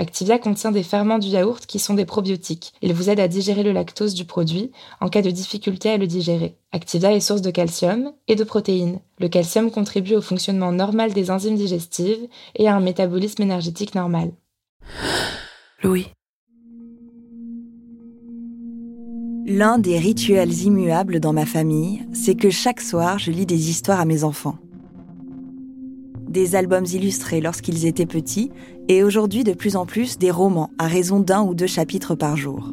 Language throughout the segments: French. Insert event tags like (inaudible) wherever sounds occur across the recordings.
Activia contient des ferments du yaourt qui sont des probiotiques. Ils vous aident à digérer le lactose du produit en cas de difficulté à le digérer. Activia est source de calcium et de protéines. Le calcium contribue au fonctionnement normal des enzymes digestives et à un métabolisme énergétique normal. Louis. L'un des rituels immuables dans ma famille, c'est que chaque soir, je lis des histoires à mes enfants des albums illustrés lorsqu'ils étaient petits, et aujourd'hui de plus en plus des romans à raison d'un ou deux chapitres par jour.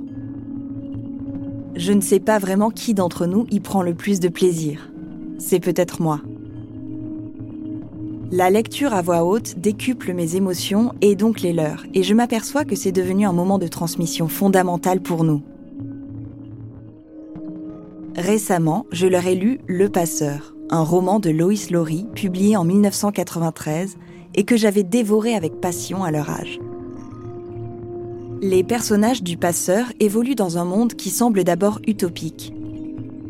Je ne sais pas vraiment qui d'entre nous y prend le plus de plaisir. C'est peut-être moi. La lecture à voix haute décuple mes émotions et donc les leurs, et je m'aperçois que c'est devenu un moment de transmission fondamental pour nous. Récemment, je leur ai lu Le Passeur, un roman de Lois Lowry publié en 1993 et que j'avais dévoré avec passion à leur âge. Les personnages du passeur évoluent dans un monde qui semble d'abord utopique.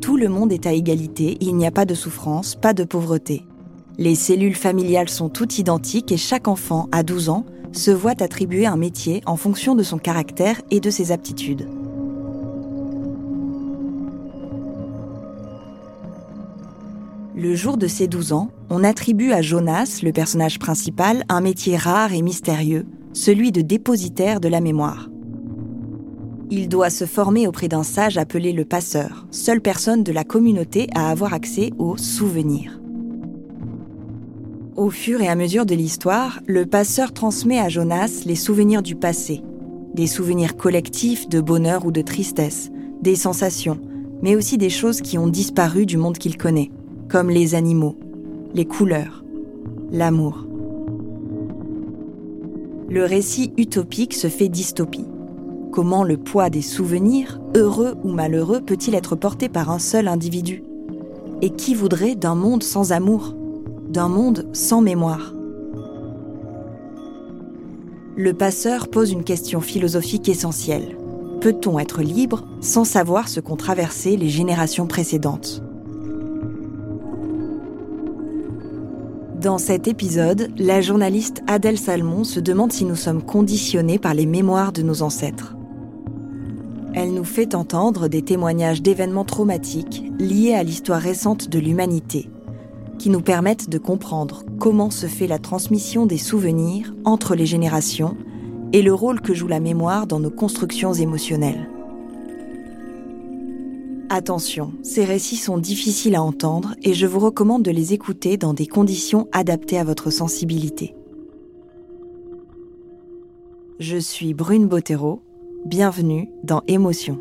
Tout le monde est à égalité, il n'y a pas de souffrance, pas de pauvreté. Les cellules familiales sont toutes identiques et chaque enfant, à 12 ans, se voit attribuer un métier en fonction de son caractère et de ses aptitudes. Le jour de ses 12 ans, on attribue à Jonas, le personnage principal, un métier rare et mystérieux, celui de dépositaire de la mémoire. Il doit se former auprès d'un sage appelé le passeur, seule personne de la communauté à avoir accès aux souvenirs. Au fur et à mesure de l'histoire, le passeur transmet à Jonas les souvenirs du passé, des souvenirs collectifs de bonheur ou de tristesse, des sensations, mais aussi des choses qui ont disparu du monde qu'il connaît comme les animaux, les couleurs, l'amour. Le récit utopique se fait dystopie. Comment le poids des souvenirs, heureux ou malheureux, peut-il être porté par un seul individu? Et qui voudrait d'un monde sans amour, d'un monde sans mémoire? Le passeur pose une question philosophique essentielle. Peut-on être libre sans savoir ce qu'ont traversé les générations précédentes? Dans cet épisode, la journaliste Adèle Salmon se demande si nous sommes conditionnés par les mémoires de nos ancêtres. Elle nous fait entendre des témoignages d'événements traumatiques liés à l'histoire récente de l'humanité, qui nous permettent de comprendre comment se fait la transmission des souvenirs entre les générations et le rôle que joue la mémoire dans nos constructions émotionnelles. Attention, ces récits sont difficiles à entendre et je vous recommande de les écouter dans des conditions adaptées à votre sensibilité. Je suis Brune Bottero, bienvenue dans Émotion.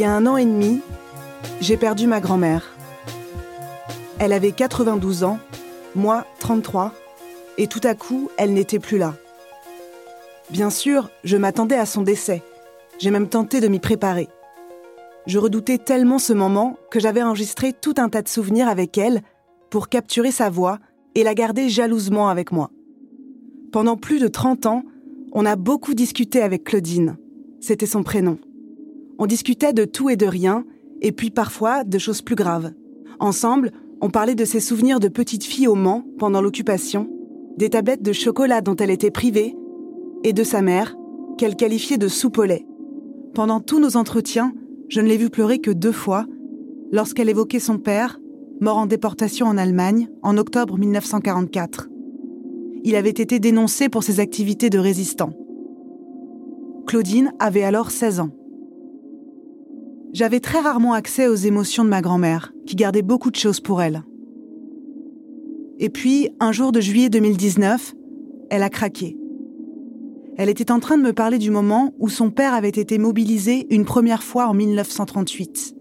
Y a un an et demi, j'ai perdu ma grand-mère. Elle avait 92 ans, moi 33, et tout à coup, elle n'était plus là. Bien sûr, je m'attendais à son décès. J'ai même tenté de m'y préparer. Je redoutais tellement ce moment que j'avais enregistré tout un tas de souvenirs avec elle pour capturer sa voix et la garder jalousement avec moi. Pendant plus de 30 ans, on a beaucoup discuté avec Claudine. C'était son prénom. On discutait de tout et de rien, et puis parfois de choses plus graves. Ensemble, on parlait de ses souvenirs de petite fille au Mans pendant l'occupation, des tablettes de chocolat dont elle était privée, et de sa mère, qu'elle qualifiait de soupe au lait. Pendant tous nos entretiens, je ne l'ai vue pleurer que deux fois, lorsqu'elle évoquait son père, mort en déportation en Allemagne en octobre 1944. Il avait été dénoncé pour ses activités de résistant. Claudine avait alors 16 ans. J'avais très rarement accès aux émotions de ma grand-mère, qui gardait beaucoup de choses pour elle. Et puis, un jour de juillet 2019, elle a craqué. Elle était en train de me parler du moment où son père avait été mobilisé une première fois en 1938.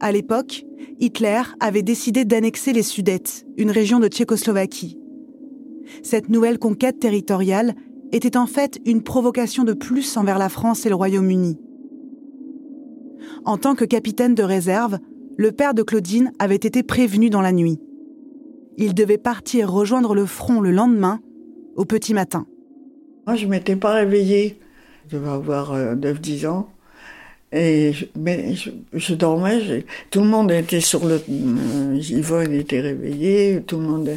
À l'époque, Hitler avait décidé d'annexer les Sudètes, une région de Tchécoslovaquie. Cette nouvelle conquête territoriale était en fait une provocation de plus envers la France et le Royaume-Uni. En tant que capitaine de réserve, le père de Claudine avait été prévenu dans la nuit. Il devait partir rejoindre le front le lendemain, au petit matin. Moi, je m'étais pas réveillée. Je devais avoir 9-10 euh, ans. Et je, mais je, dormais, tout le monde était sur le... Euh, Yvonne était réveillée, tout le monde...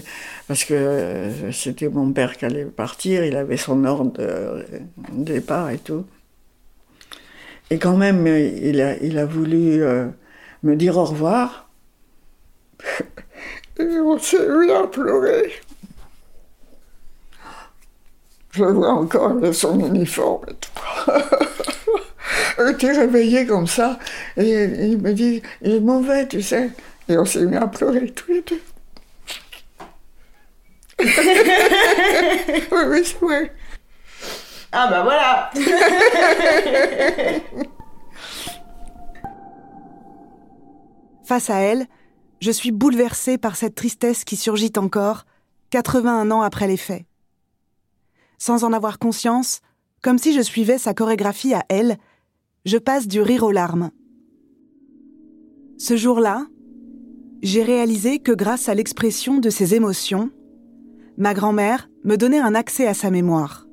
Parce que euh, c'était mon père qui allait partir, il avait son ordre de, départ et tout. Et quand même, il a, il a voulu me dire au revoir. (laughs) et on s'est mis à pleurer. Je vois encore son uniforme et tout. (laughs) Elle était réveillée comme ça. Et il me dit, il est mauvais, tu sais. Et on s'est mis à pleurer tous les deux. (laughs) oui, oui, c'est vrai. Ah bah voilà (laughs) Face à elle, je suis bouleversée par cette tristesse qui surgit encore, 81 ans après les faits sans en avoir conscience, comme si je suivais sa chorégraphie à elle, je passe du rire aux larmes. Ce jour-là, j'ai réalisé que grâce à l'expression de ses émotions, ma grand-mère me donnait un accès à sa mémoire.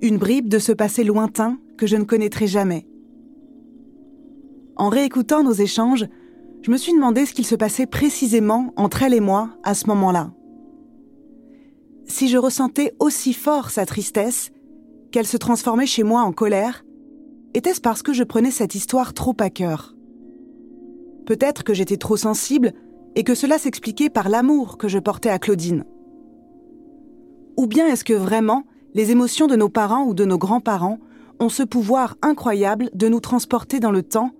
Une bribe de ce passé lointain que je ne connaîtrai jamais. En réécoutant nos échanges, je me suis demandé ce qu'il se passait précisément entre elle et moi à ce moment-là si je ressentais aussi fort sa tristesse, qu'elle se transformait chez moi en colère, était-ce parce que je prenais cette histoire trop à cœur? Peut-être que j'étais trop sensible et que cela s'expliquait par l'amour que je portais à Claudine. Ou bien est-ce que vraiment les émotions de nos parents ou de nos grands-parents ont ce pouvoir incroyable de nous transporter dans le temps,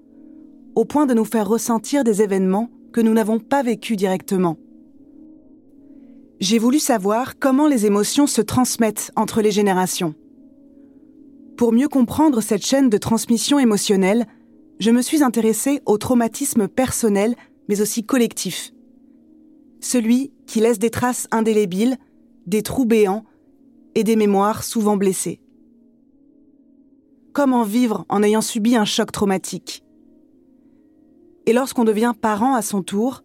au point de nous faire ressentir des événements que nous n'avons pas vécus directement j'ai voulu savoir comment les émotions se transmettent entre les générations. Pour mieux comprendre cette chaîne de transmission émotionnelle, je me suis intéressée au traumatisme personnel, mais aussi collectif. Celui qui laisse des traces indélébiles, des trous béants et des mémoires souvent blessées. Comment vivre en ayant subi un choc traumatique Et lorsqu'on devient parent à son tour,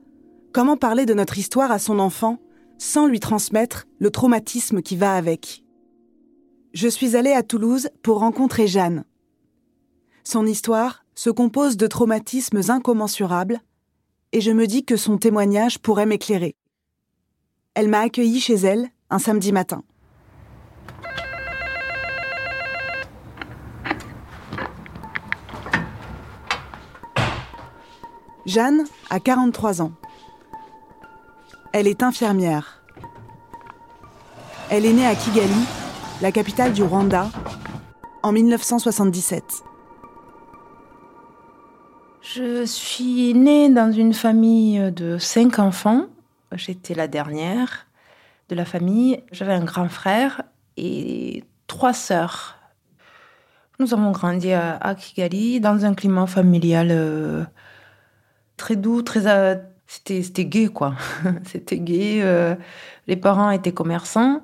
comment parler de notre histoire à son enfant sans lui transmettre le traumatisme qui va avec? Je suis allée à Toulouse pour rencontrer Jeanne. Son histoire se compose de traumatismes incommensurables et je me dis que son témoignage pourrait m'éclairer. Elle m'a accueillie chez elle un samedi matin. Jeanne a 43 ans. Elle est infirmière. Elle est née à Kigali, la capitale du Rwanda, en 1977. Je suis née dans une famille de cinq enfants. J'étais la dernière de la famille. J'avais un grand frère et trois sœurs. Nous avons grandi à, Kigali dans un climat familial euh, très doux, très euh, c'était c'était gay quoi. (laughs) c'était gay. Euh, les parents étaient commerçants.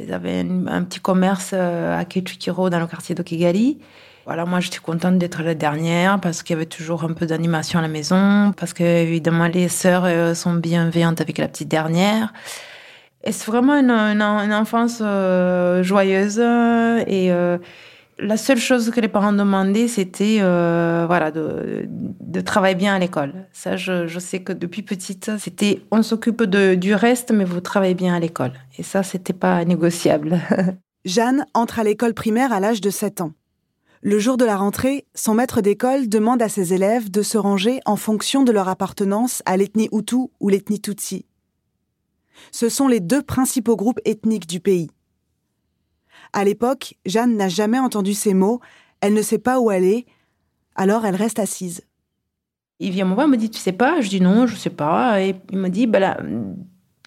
Ils avaient un, petit commerce à Kechukiro dans le quartier de Kigali. Voilà, moi j'étais contente d'être la dernière parce qu'il y avait toujours un peu d'animation à la maison, parce que évidemment les sœurs sont bienveillantes avec la petite dernière. Et c'est vraiment une, une, enfance joyeuse et la seule chose que les parents demandaient, c'était euh, voilà de, de, travailler bien à l'école. Ça, je, je, sais que depuis petite, c'était on s'occupe du reste, mais vous travaillez bien à l'école. Et ça, c'était pas négociable. (laughs) Jeanne entre à l'école primaire à l'âge de 7 ans. Le jour de la rentrée, son maître d'école demande à ses élèves de se ranger en fonction de leur appartenance à l'ethnie Hutu ou l'ethnie Tutsi. Ce sont les deux principaux groupes ethniques du pays. À l'époque, Jeanne n'a jamais entendu ces mots, elle ne sait pas où aller, alors elle reste assise. Il vient me voir, il me dit Tu sais pas? Je dis non, je sais pas. Et il me dit bah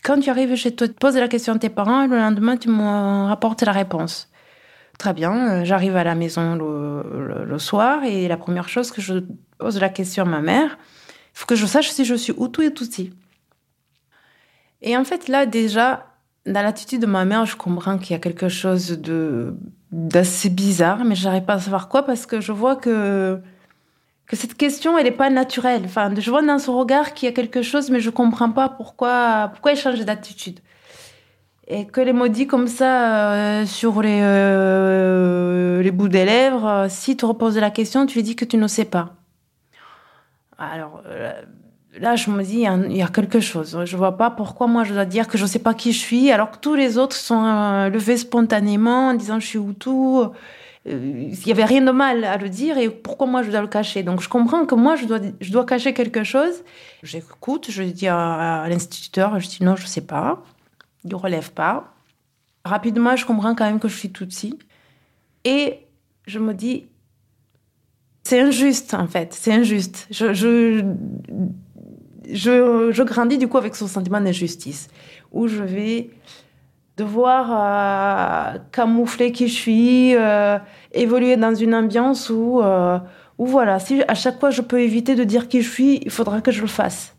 Quand tu arrives chez toi, tu poses la question à tes parents, le lendemain, tu me rapportes la réponse. Très bien, j'arrive à la maison le, soir et la première chose que je pose la question à ma mère, il faut que je sache si je suis Hutu et Tutsi. Et en fait, là, déjà, dans l'attitude de ma mère, je comprends qu'il y a quelque chose de d'assez bizarre, mais j'arrive pas à savoir quoi parce que je vois que que cette question, elle n'est pas naturelle. Enfin, je vois dans son regard qu'il y a quelque chose, mais je comprends pas pourquoi pourquoi il change d'attitude. Et que les mots dits comme ça euh, sur les euh, les bouts des lèvres, euh, si tu reposes la question, tu lui dis que tu ne sais pas. Alors là, je me dis, il y, a quelque chose. Je vois pas pourquoi moi je dois dire que je sais pas qui je suis, alors que tous les autres sont euh, levés spontanément en disant je suis Hutu. Euh, il y avait rien de mal à le dire et pourquoi moi je dois le cacher. Donc je comprends que moi je dois, je dois cacher quelque chose. J'écoute, je dis à, l'instituteur, je dis non, je sais pas. Il relève pas. Rapidement, je comprends quand même que je suis Tutsi. Et je me dis, c'est injuste en fait, c'est injuste. je je, grandis du coup avec ce sentiment d'injustice, où je vais devoir euh, camoufler qui je suis, euh, évoluer dans une ambiance où, euh, où, voilà, si à chaque fois je peux éviter de dire qui je suis, il faudra que je le fasse.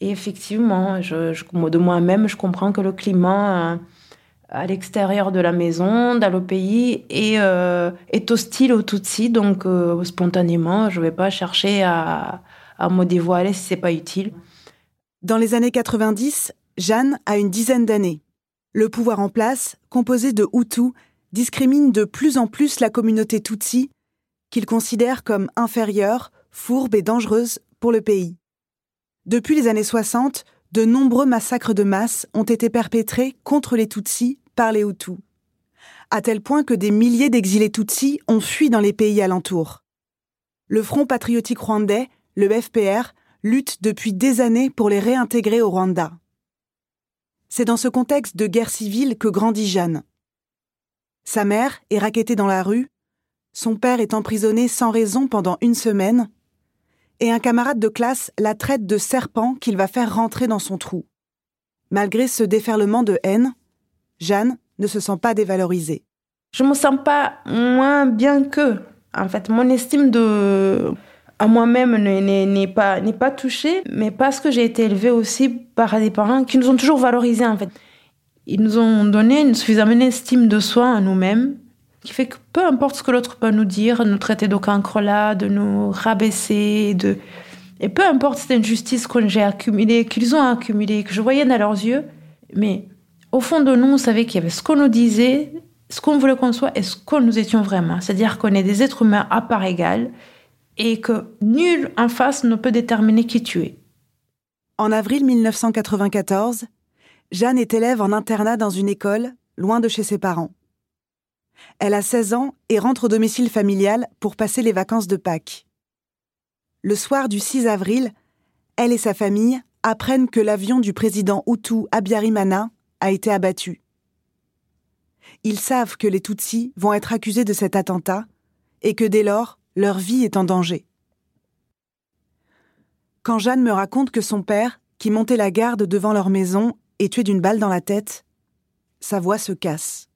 Et effectivement, je, de moi-même, je comprends que le climat à l'extérieur de la maison, dans le pays, est, hostile au Tutsi, donc spontanément, je ne vais pas chercher à à pas utile. Dans les années 90, Jeanne a une dizaine d'années. Le pouvoir en place, composé de Hutus, discrimine de plus en plus la communauté Tutsi, qu'il considère comme inférieure, fourbe et dangereuse pour le pays. Depuis les années 60, de nombreux massacres de masse ont été perpétrés contre les Tutsis par les Hutus, à tel point que des milliers d'exilés Tutsis ont fui dans les pays alentours. Le Front patriotique rwandais le FPR lutte depuis des années pour les réintégrer au Rwanda. C'est dans ce contexte de guerre civile que grandit Jeanne. Sa mère est raquettée dans la rue, son père est emprisonné sans raison pendant une semaine, et un camarade de classe la traite de serpent qu'il va faire rentrer dans son trou. Malgré ce déferlement de haine, Jeanne ne se sent pas dévalorisée. Je me sens pas moins bien qu'eux. En fait, mon estime de à moi-même n'est pas, pas touchée, mais parce que j'ai été élevée aussi par des parents qui nous ont toujours valorisés en fait. Ils nous ont donné une suffisamment estime de soi à nous-mêmes, qui fait que peu importe ce que l'autre peut nous dire, nous traiter de cancre-là, de nous rabaisser, de... et peu importe cette injustice que j'ai accumulée, qu'ils ont accumulée, que je voyais dans leurs yeux, mais au fond de nous, on savait qu'il y avait ce qu'on nous disait, ce qu'on voulait qu'on soit et ce qu'on nous étions vraiment. C'est-à-dire qu'on est des êtres humains à part égale, et que nul en face ne peut déterminer qui tu. En avril 1994, Jeanne est élève en internat dans une école, loin de chez ses parents. Elle a 16 ans et rentre au domicile familial pour passer les vacances de Pâques. Le soir du 6 avril, elle et sa famille apprennent que l'avion du président Hutu Abiyarimana a été abattu. Ils savent que les Tutsis vont être accusés de cet attentat et que dès lors, leur vie est en danger. Quand Jeanne me raconte que son père, qui montait la garde devant leur maison, est tué d'une balle dans la tête, sa voix se casse.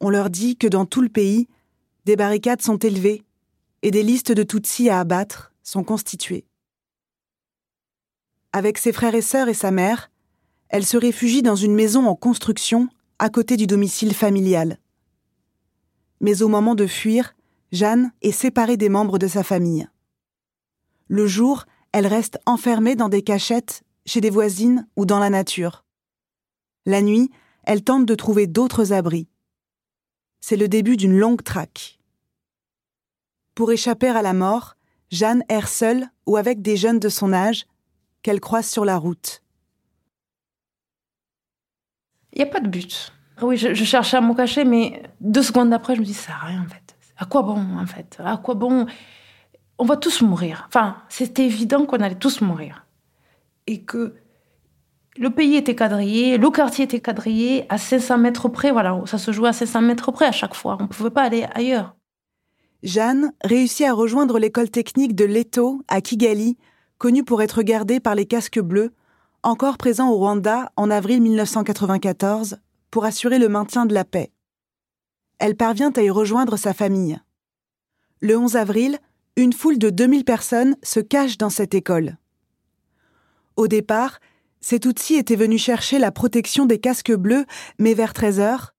on leur dit que dans tout le pays, des barricades sont élevées et des listes de Tutsis à abattre sont constituées. Avec ses frères et sœurs et sa mère, elle se réfugie dans une maison en construction à côté du domicile familial. Mais au moment de fuir, Jeanne est séparée des membres de sa famille. Le jour, elle reste enfermée dans des cachettes, chez des voisines ou dans la nature. La nuit, elle tente de trouver d'autres abris. C'est le début d'une longue traque. Pour échapper à la mort, Jeanne erre seule ou avec des jeunes de son âge qu'elle croise sur la route. Il n'y a pas de but. Oui, je, cherchais à me cacher, mais deux secondes après, je me dis, ça sert rien en fait. À quoi bon en fait? À quoi bon? On va tous mourir. Enfin, c'était évident qu'on allait tous mourir. Et que le pays était quadrillé, le quartier était quadrillé à 500 mètres près. Voilà, ça se jouait à 500 mètres près à chaque fois. On ne pouvait pas aller ailleurs. Jeanne réussit à rejoindre l'école technique de Leto à Kigali connu pour être gardé par les casques bleus, encore présents au Rwanda en avril 1994 pour assurer le maintien de la paix. Elle parvient à y rejoindre sa famille. Le 11 avril, une foule de 2000 personnes se cache dans cette école. Au départ, ces Tutsis étaient venus chercher la protection des casques bleus, mais vers 13 heures,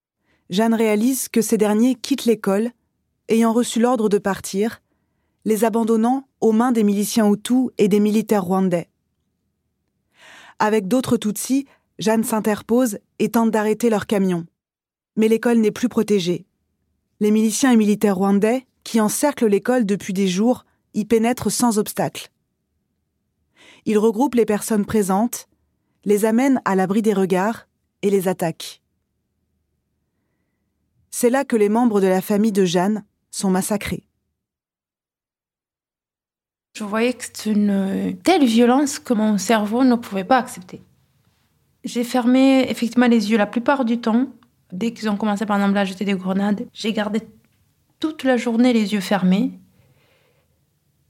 Jeanne réalise que ces derniers quittent l'école, ayant reçu l'ordre de partir, les abandonnant aux mains des miliciens Hutus et des militaires rwandais. Avec d'autres Tutsis, Jeanne s'interpose et tente d'arrêter leur camion. Mais l'école n'est plus protégée. Les miliciens et militaires rwandais, qui encerclent l'école depuis des jours, y pénètrent sans obstacle. Ils regroupent les personnes présentes, les amènent à l'abri des regards et les attaquent. C'est là que les membres de la famille de Jeanne sont massacrés. Je voyais que c'est une telle violence que mon cerveau ne pouvait pas accepter. J'ai fermé effectivement les yeux la plupart du temps. Dès qu'ils ont commencé par exemple à jeter des grenades, j'ai gardé toute la journée les yeux fermés.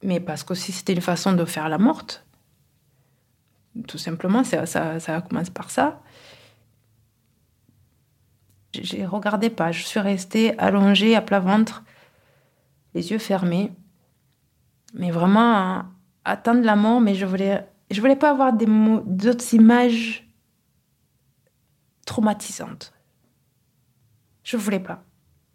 Mais parce que si c'était une façon de faire la morte. Tout simplement, ça, ça, commencé par ça. J'ai regardé pas, je suis restée allongée à plat ventre, les yeux fermés mais vraiment atteindre la mort, mais je voulais, je voulais pas avoir d'autres images traumatisantes. Je voulais pas.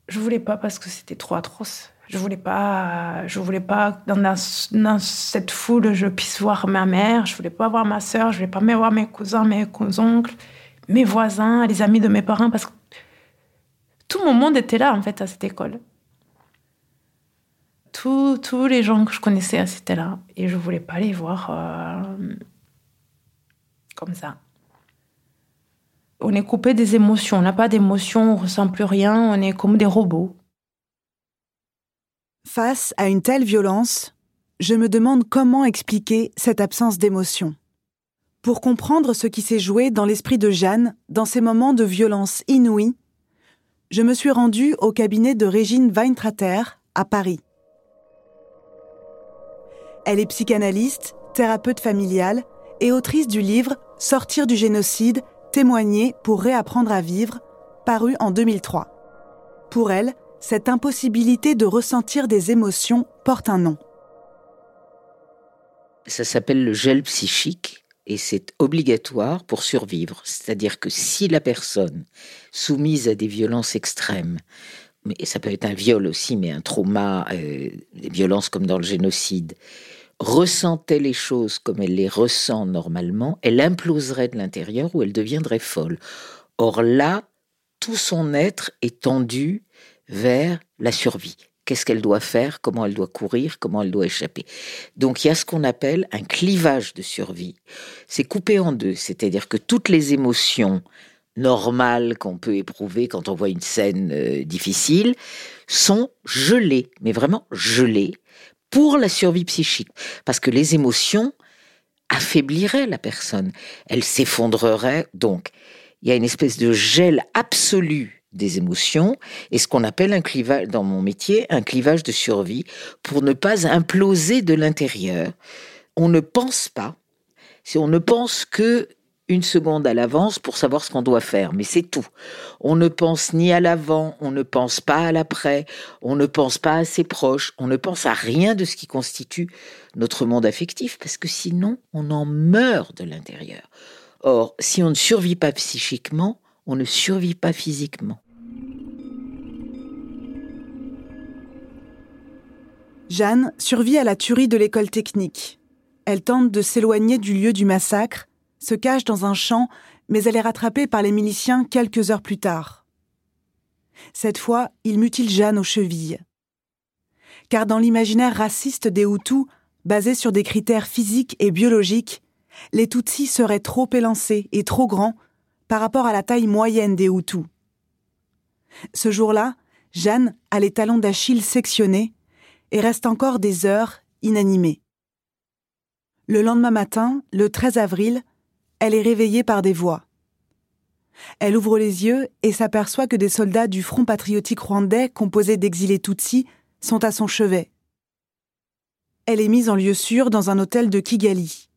Je voulais pas parce que c'était trop atroce. Je voulais pas, je voulais pas dans, dans, cette foule je puisse voir ma mère. Je voulais pas voir ma sœur. Je voulais pas voir mes cousins, mes oncles, mes voisins, les amis de mes parents parce que tout mon monde était là en fait à cette école tous, les gens que je connaissais c'était là. Et je voulais pas les voir euh, comme ça. On est coupé des émotions. On n'a pas d'émotions, on ressent plus rien. On est comme des robots. Face à une telle violence, je me demande comment expliquer cette absence d'émotion. Pour comprendre ce qui s'est joué dans l'esprit de Jeanne dans ces moments de violence inouïe, je me suis rendue au cabinet de Régine Weintrater à Paris. Elle est psychanalyste, thérapeute familiale et autrice du livre Sortir du génocide, témoigner pour réapprendre à vivre, paru en 2003. Pour elle, cette impossibilité de ressentir des émotions porte un nom. Ça s'appelle le gel psychique et c'est obligatoire pour survivre. C'est-à-dire que si la personne soumise à des violences extrêmes, ça peut être un viol aussi, mais un trauma, euh, des violences comme dans le génocide, ressentait les choses comme elle les ressent normalement, elle imploserait de l'intérieur ou elle deviendrait folle. Or là, tout son être est tendu vers la survie. Qu'est-ce qu'elle doit faire, comment elle doit courir, comment elle doit échapper? Donc il y a ce qu'on appelle un clivage de survie. C'est coupé en deux, c'est-à-dire que toutes les émotions normales qu'on peut éprouver quand on voit une scène euh, difficile sont gelées, mais vraiment gelées pour la survie psychique. Parce que les émotions affaibliraient la personne. Elle s'effondrerait. Donc, il y a une espèce de gel absolu des émotions et ce qu'on appelle un clivage, dans mon métier, un clivage de survie pour ne pas imploser de l'intérieur. On ne pense pas. Si on ne pense que une seconde à l'avance pour savoir ce qu'on doit faire, mais c'est tout. On ne pense ni à l'avant, on ne pense pas à l'après, on ne pense pas à ses proches, on ne pense à rien de ce qui constitue notre monde affectif, parce que sinon on en meurt de l'intérieur. Or, si on ne survit pas psychiquement, on ne survit pas physiquement. Jeanne survit à la tuerie de l'école technique. Elle tente de s'éloigner du lieu du massacre, se cache dans un champ, mais elle est rattrapée par les miliciens quelques heures plus tard. Cette fois, ils mutilent Jeanne aux chevilles. Car dans l'imaginaire raciste des Hutus, basé sur des critères physiques et biologiques, les Tutsis seraient trop élancés et trop grands par rapport à la taille moyenne des Hutus. Ce jour-là, Jeanne a les talons d'Achille sectionnés et reste encore des heures inanimée. Le lendemain matin, le 13 avril, elle est réveillée par des voix. Elle ouvre les yeux et s'aperçoit que des soldats du Front patriotique rwandais composé d'exilés Tutsis sont à son chevet. Elle est mise en lieu sûr dans un hôtel de Kigali.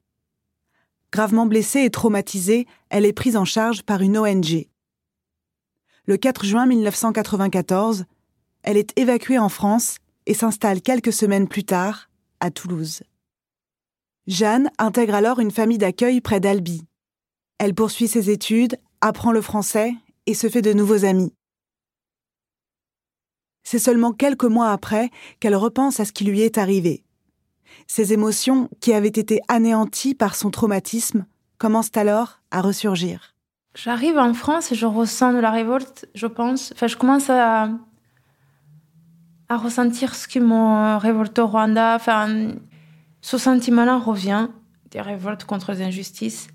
Gravement blessée et traumatisée, elle est prise en charge par une ONG. Le 4 juin 1994, elle est évacuée en France et s'installe quelques semaines plus tard à Toulouse. Jeanne intègre alors une famille d'accueil près d'Albi. Elle poursuit ses études, apprend le français et se fait de nouveaux amis. C'est seulement quelques mois après qu'elle repense à ce qui lui est arrivé. Ses émotions, qui avaient été anéanties par son traumatisme, commencent alors à ressurgir. J'arrive en France et je ressens de la révolte, je pense. Enfin, je commence à, ressentir ce qui m'a révolté au Rwanda. Enfin, ce sentiment-là revient, des révoltes contre les injustices.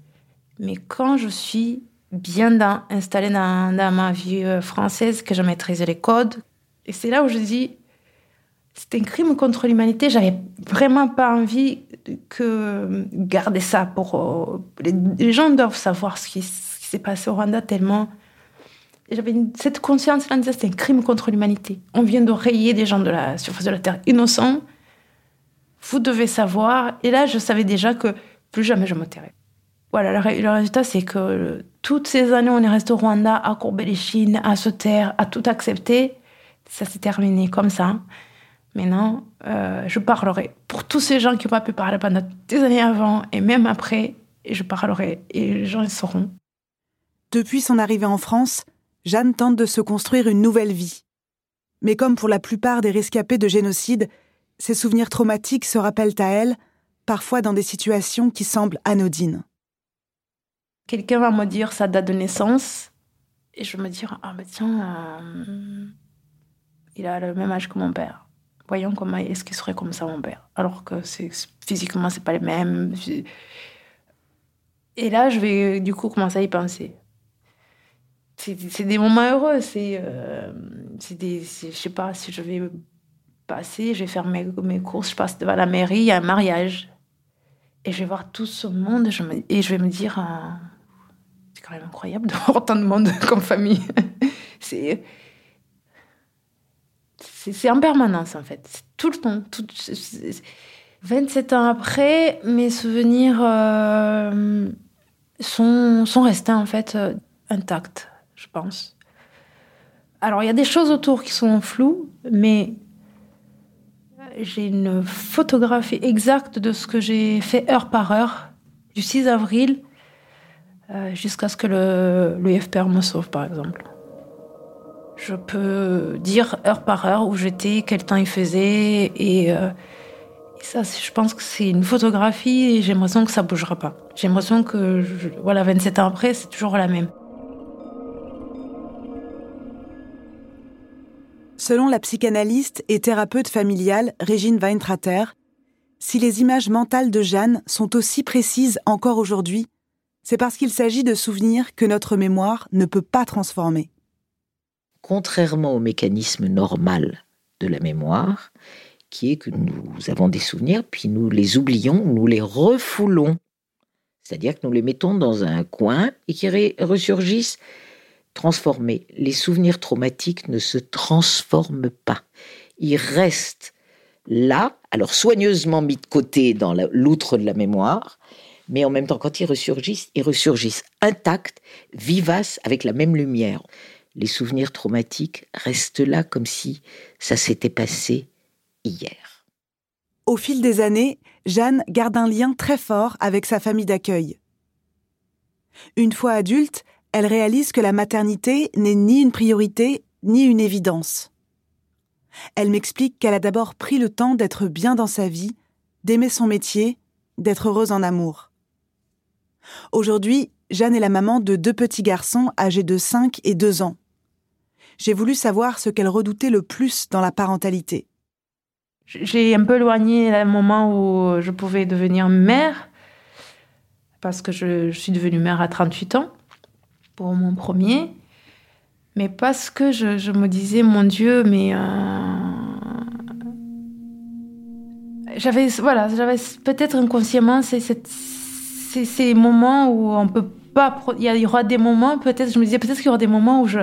Mais quand je suis bien installée dans, ma vie euh, française, que je maîtrise les codes, et c'est là où je dis, c'est un crime contre l'humanité. J'avais vraiment pas envie que garder ça pour. Euh, les, gens doivent savoir ce qui, s'est passé au Rwanda tellement. J'avais cette conscience-là, c'est un crime contre l'humanité. On vient de rayer des gens de la surface de la Terre innocents. Vous devez savoir. Et là, je savais déjà que plus jamais je me tairais. Voilà, le, résultat, c'est que toutes ces années, on est resté au Rwanda à courber les chines, à se taire, à tout accepter. Ça s'est terminé comme ça. Maintenant, euh, je parlerai pour tous ces gens qui n'ont pas pu parler pendant des années avant et même après, je parlerai et les gens le sauront. Depuis son arrivée en France, Jeanne tente de se construire une nouvelle vie. Mais comme pour la plupart des rescapés de génocide, ses souvenirs traumatiques se rappellent à elle, parfois dans des situations qui semblent anodines. Quelqu'un va me dire sa date de naissance, et je me dis ah ben tiens, euh, il a le même âge que mon père. Voyons comment est-ce qu'il serait comme ça mon père. Alors que c'est physiquement c'est pas les mêmes et là je vais du coup commencer à y penser. C'est des moments heureux c'est euh, des je sais pas si je vais passer je vais faire mes, mes courses je passe devant la mairie il y a un mariage. Et je vais voir tout ce monde et je vais me dire euh, c'est quand même incroyable d'avoir (laughs) autant de monde (laughs) comme famille c'est c'est en permanence, en fait. C'est tout le temps. Tout, 27 ans après, mes souvenirs euh, sont, sont restés, en fait, euh, intacts, je pense. Alors, il y a des choses autour qui sont floues, mais j'ai une photographie exacte de ce que j'ai fait heure par heure, du 6 avril jusqu'à ce que le, FPR me sauve, par exemple. Je peux dire heure par heure où j'étais, quel temps il faisait. Et, euh, ça, je pense que c'est une photographie et j'ai l'impression que ça bougera pas. J'ai l'impression que, voilà, 27 ans après, c'est toujours la même. Selon la psychanalyste et thérapeute familiale Régine Weintrater, si les images mentales de Jeanne sont aussi précises encore aujourd'hui, c'est parce qu'il s'agit de souvenirs que notre mémoire ne peut pas transformer contrairement au mécanisme normal de la mémoire, qui est que nous avons des souvenirs, puis nous les oublions, nous les refoulons. C'est-à-dire que nous les mettons dans un coin et qui ressurgissent transformés. Les souvenirs traumatiques ne se transforment pas. Ils restent là, alors soigneusement mis de côté dans l'outre de la mémoire, mais en même temps, quand ils ressurgissent, ils ressurgissent intacts, vivaces, avec la même lumière. Les souvenirs traumatiques restent là comme si ça s'était passé hier. Au fil des années, Jeanne garde un lien très fort avec sa famille d'accueil. Une fois adulte, elle réalise que la maternité n'est ni une priorité ni une évidence. Elle m'explique qu'elle a d'abord pris le temps d'être bien dans sa vie, d'aimer son métier, d'être heureuse en amour. Aujourd'hui, Jeanne est la maman de deux petits garçons âgés de 5 et 2 ans. J'ai voulu savoir ce qu'elle redoutait le plus dans la parentalité. J'ai un peu éloigné le moment où je pouvais devenir mère, parce que je, suis devenue mère à 38 ans, pour mon premier. Mais parce que je, me disais, mon Dieu, mais... Euh, j'avais voilà, peut-être inconsciemment ces, ces, ces, moments où on peut pas... Il y aura des moments, peut-être, je me disais, peut-être qu'il y aura des moments où je,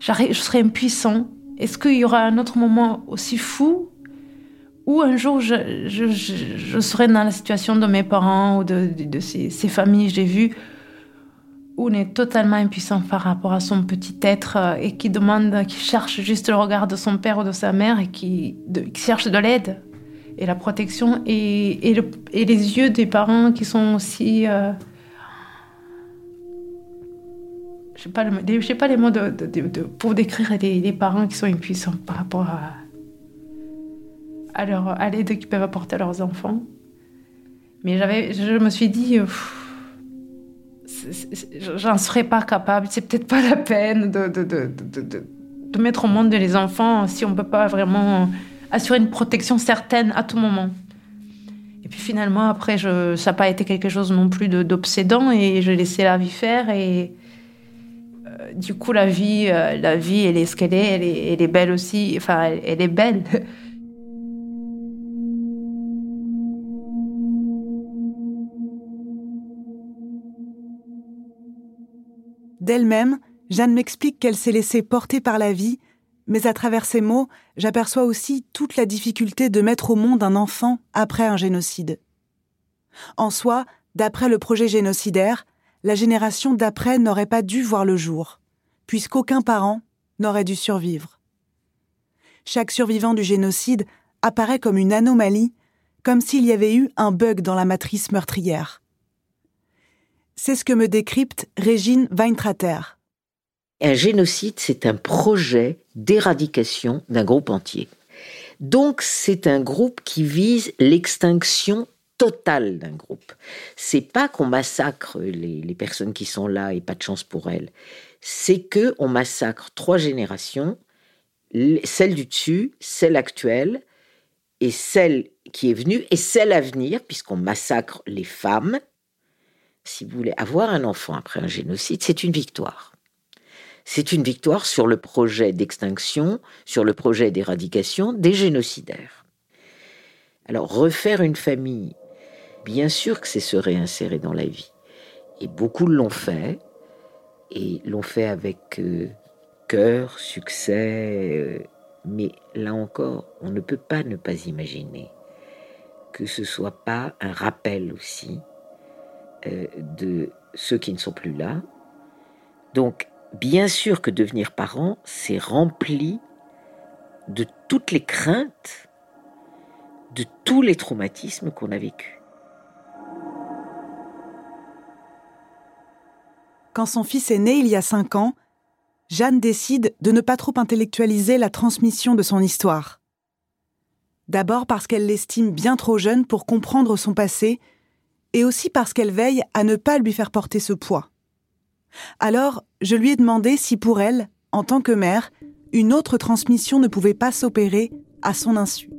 je serai impuissant. Est-ce qu'il y aura un autre moment aussi fou ou un jour je, je, je, serai dans la situation de mes parents ou de, de, ces, ces, familles que j'ai vues où on est totalement impuissant par rapport à son petit être euh, et qui demande, qui cherche juste le regard de son père ou de sa mère et qui, qui cherche de l'aide? Et la protection et, et, le, et, les yeux des parents qui sont aussi... Euh, je n'ai pas, pas, les mots pour décrire les, les parents qui sont impuissants par rapport à à, à l'aide qu'ils peuvent apporter à leurs enfants. Mais je me suis dit, j'en serais pas capable, c'est peut-être pas la peine de, de, mettre au monde les enfants si on peut pas vraiment assurer une protection certaine à tout moment. Et puis finalement, après, ça n'a pas été quelque chose non plus d'obsédant et je laissais la vie faire. Et euh, du coup, la vie, euh, la vie, elle est ce qu'elle est, elle est, elle est belle aussi. Enfin, elle est belle. D'elle-même, Jeanne m'explique qu'elle s'est laissée porter par la vie, mais à travers ces mots, j'aperçois aussi toute la difficulté de mettre au monde un enfant après un génocide. En soi, d'après le projet génocidaire, la génération d'après n'aurait pas dû voir le jour, puisqu'aucun parent n'aurait dû survivre. Chaque survivant du génocide apparaît comme une anomalie, comme s'il y avait eu un bug dans la matrice meurtrière. C'est ce que me décrypte Régine Weintrater. Un génocide, c'est un projet d'éradication d'un groupe entier. Donc, c'est un groupe qui vise l'extinction totale d'un groupe. C'est pas qu'on massacre les, personnes qui sont là et pas de chance pour elles. C'est que on massacre trois générations, celle du dessus, celle actuelle et celle qui est venue et celle à venir, puisqu'on massacre les femmes si vous voulez, avoir un enfant après un génocide, c'est une victoire. C'est une victoire sur le projet d'extinction, sur le projet d'éradication des génocidaires. Alors, refaire une famille, bien sûr que c'est se réinsérer dans la vie. Et beaucoup l'ont fait, et l'ont fait avec euh, cœur, succès, euh, mais là encore, on ne peut pas ne pas imaginer que ce soit pas un rappel aussi euh, de ceux qui ne sont plus là. Donc, bien sûr que devenir parent, c'est rempli de toutes les craintes, de tous les traumatismes qu'on a vécus. Quand son fils est né il y a cinq ans, Jeanne décide de ne pas trop intellectualiser la transmission de son histoire. D'abord parce qu'elle l'estime bien trop jeune pour comprendre son passé et aussi parce qu'elle veille à ne pas lui faire porter ce poids. Alors, je lui ai demandé si pour elle, en tant que mère, une autre transmission ne pouvait pas s'opérer à son insu.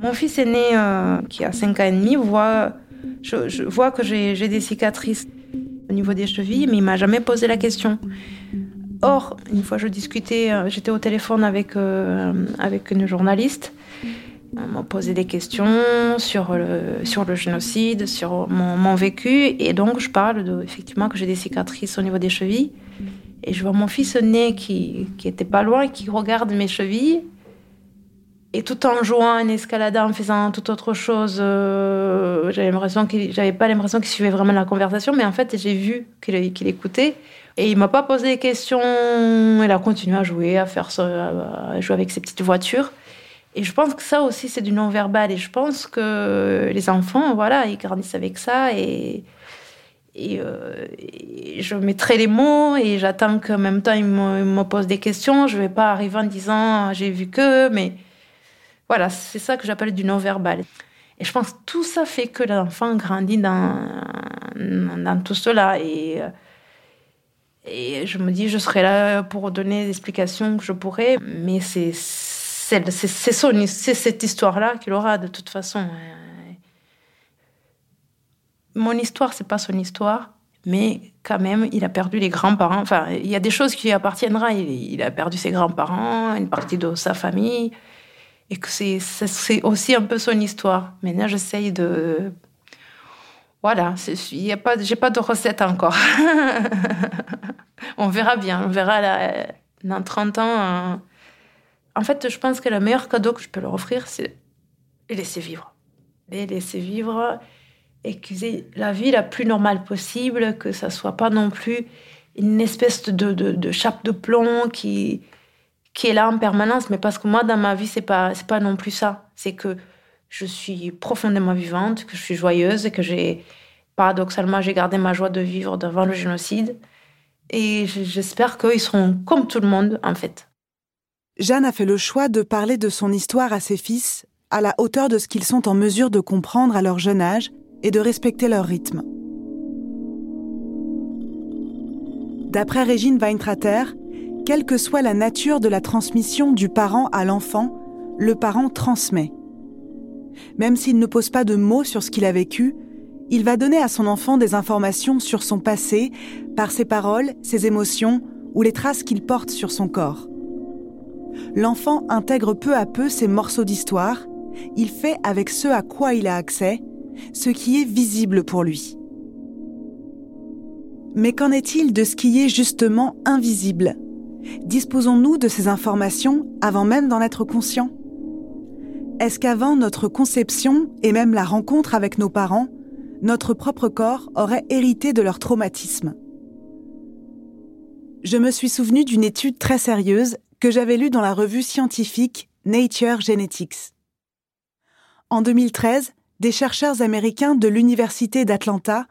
Mon fils aîné, euh, qui a 5 ans et demi, voit, je, vois que j'ai des cicatrices au niveau des chevilles, mais il m'a jamais posé la question. Or, une fois je discutais, euh, j'étais au téléphone avec, euh, avec une journaliste on m'a posé des questions sur le, sur le génocide, sur mon, vécu. Et donc, je parle de, effectivement que j'ai des cicatrices au niveau des chevilles. Et je vois mon fils né qui, qui était pas loin, qui regarde mes chevilles. Et tout en jouant, en escaladant, en faisant toute autre chose, euh, j'avais pas l'impression qu'il suivait vraiment la conversation, mais en fait, j'ai vu qu'il, qu'il écoutait. Et il m'a pas posé des questions. Il a continué à jouer, à faire à jouer avec ses petites voitures. Et je pense que ça aussi, c'est du non-verbal. Et je pense que les enfants, voilà, ils grandissent avec ça. Et, et, euh, je mettrai les mots et j'attends qu'en même temps, ils me, posent des questions. Je vais pas arriver en disant j'ai vu que, mais voilà, c'est ça que j'appelle du non-verbal. Et je pense que tout ça fait que l'enfant grandit dans, dans tout cela. Et, et je me dis, je serai là pour donner des explications que je pourrais, mais c'est c'est cette histoire-là qu'il aura de toute façon. Mon histoire, c'est pas son histoire, mais quand même, il a perdu les grands-parents. Enfin, il y a des choses qui lui appartiendront. Il, a perdu ses grands-parents, une partie de sa famille et que c'est aussi un peu son histoire. Maintenant, j'essaye de... Voilà, il a pas, j'ai pas de recette encore. (laughs) on verra bien, on verra dans 30 ans. Euh, en fait, je pense que le meilleur cadeau que je peux leur offrir, c'est les laisser vivre. Les laisser vivre et qu'ils aient la vie la plus normale possible, que ça soit pas non plus une espèce de, chape de plomb qui, est là en permanence, mais parce que moi, dans ma vie, c'est pas, pas non plus ça. C'est que je suis profondément vivante, que je suis joyeuse et que j'ai, paradoxalement, j'ai gardé ma joie de vivre devant le génocide. Et j'espère qu'ils seront comme tout le monde, en fait. Jeanne a fait le choix de parler de son histoire à ses fils à la hauteur de ce qu'ils sont en mesure de comprendre à leur jeune âge et de respecter leur rythme. D'après Régine Weintrater, quelle que soit la nature de la transmission du parent à l'enfant, le parent transmet. Même s'il ne pose pas de mots sur ce qu'il a vécu, il va donner à son enfant des informations sur son passé par ses paroles, ses émotions ou les traces qu'il porte sur son corps. L'enfant intègre peu à peu ces morceaux d'histoire, il fait avec ce à quoi il a accès, ce qui est visible pour lui. Mais qu'en est-il de ce qui est justement invisible? Disposons-nous de ces informations avant même d'en être conscients. Est-ce qu'avant notre conception et même la rencontre avec nos parents, notre propre corps aurait hérité de leur traumatisme? Je me suis souvenu d'une étude très sérieuse que j'avais lue dans la revue scientifique Nature Genetics. En 2013, des chercheurs américains de l'Université d'Atlanta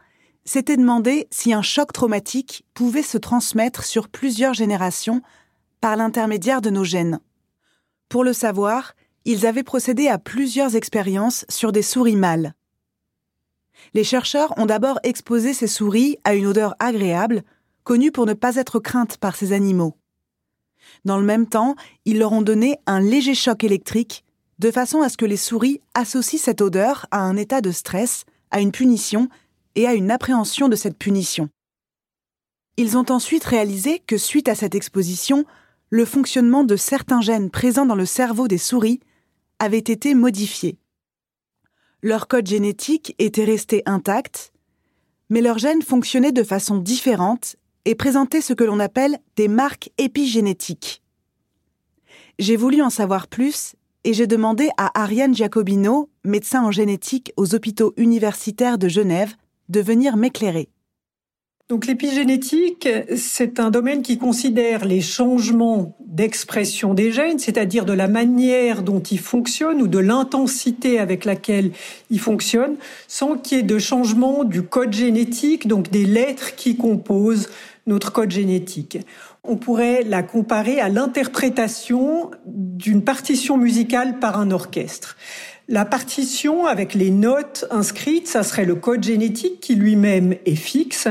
s'était demandé si un choc traumatique pouvait se transmettre sur plusieurs générations par l'intermédiaire de nos gènes. Pour le savoir, ils avaient procédé à plusieurs expériences sur des souris mâles. Les chercheurs ont d'abord exposé ces souris à une odeur agréable, connue pour ne pas être crainte par ces animaux. Dans le même temps, ils leur ont donné un léger choc électrique, de façon à ce que les souris associent cette odeur à un état de stress, à une punition et à une appréhension de cette punition. Ils ont ensuite réalisé que suite à cette exposition, le fonctionnement de certains gènes présents dans le cerveau des souris avait été modifié. Leur code génétique était resté intact, mais leurs gènes fonctionnaient de façon différente et présentaient ce que l'on appelle des marques épigénétiques. J'ai voulu en savoir plus et j'ai demandé à Ariane Giacobino, médecin en génétique aux hôpitaux universitaires de Genève, de venir m'éclairer. Donc l'épigénétique, c'est un domaine qui considère les changements d'expression des gènes, c'est-à-dire de la manière dont ils fonctionnent ou de l'intensité avec laquelle ils fonctionnent, sans qu'il y ait de changement du code génétique, donc des lettres qui composent notre code génétique. On pourrait la comparer à l'interprétation d'une partition musicale par un orchestre. La partition avec les notes inscrites, ça serait le code génétique qui lui-même est fixe.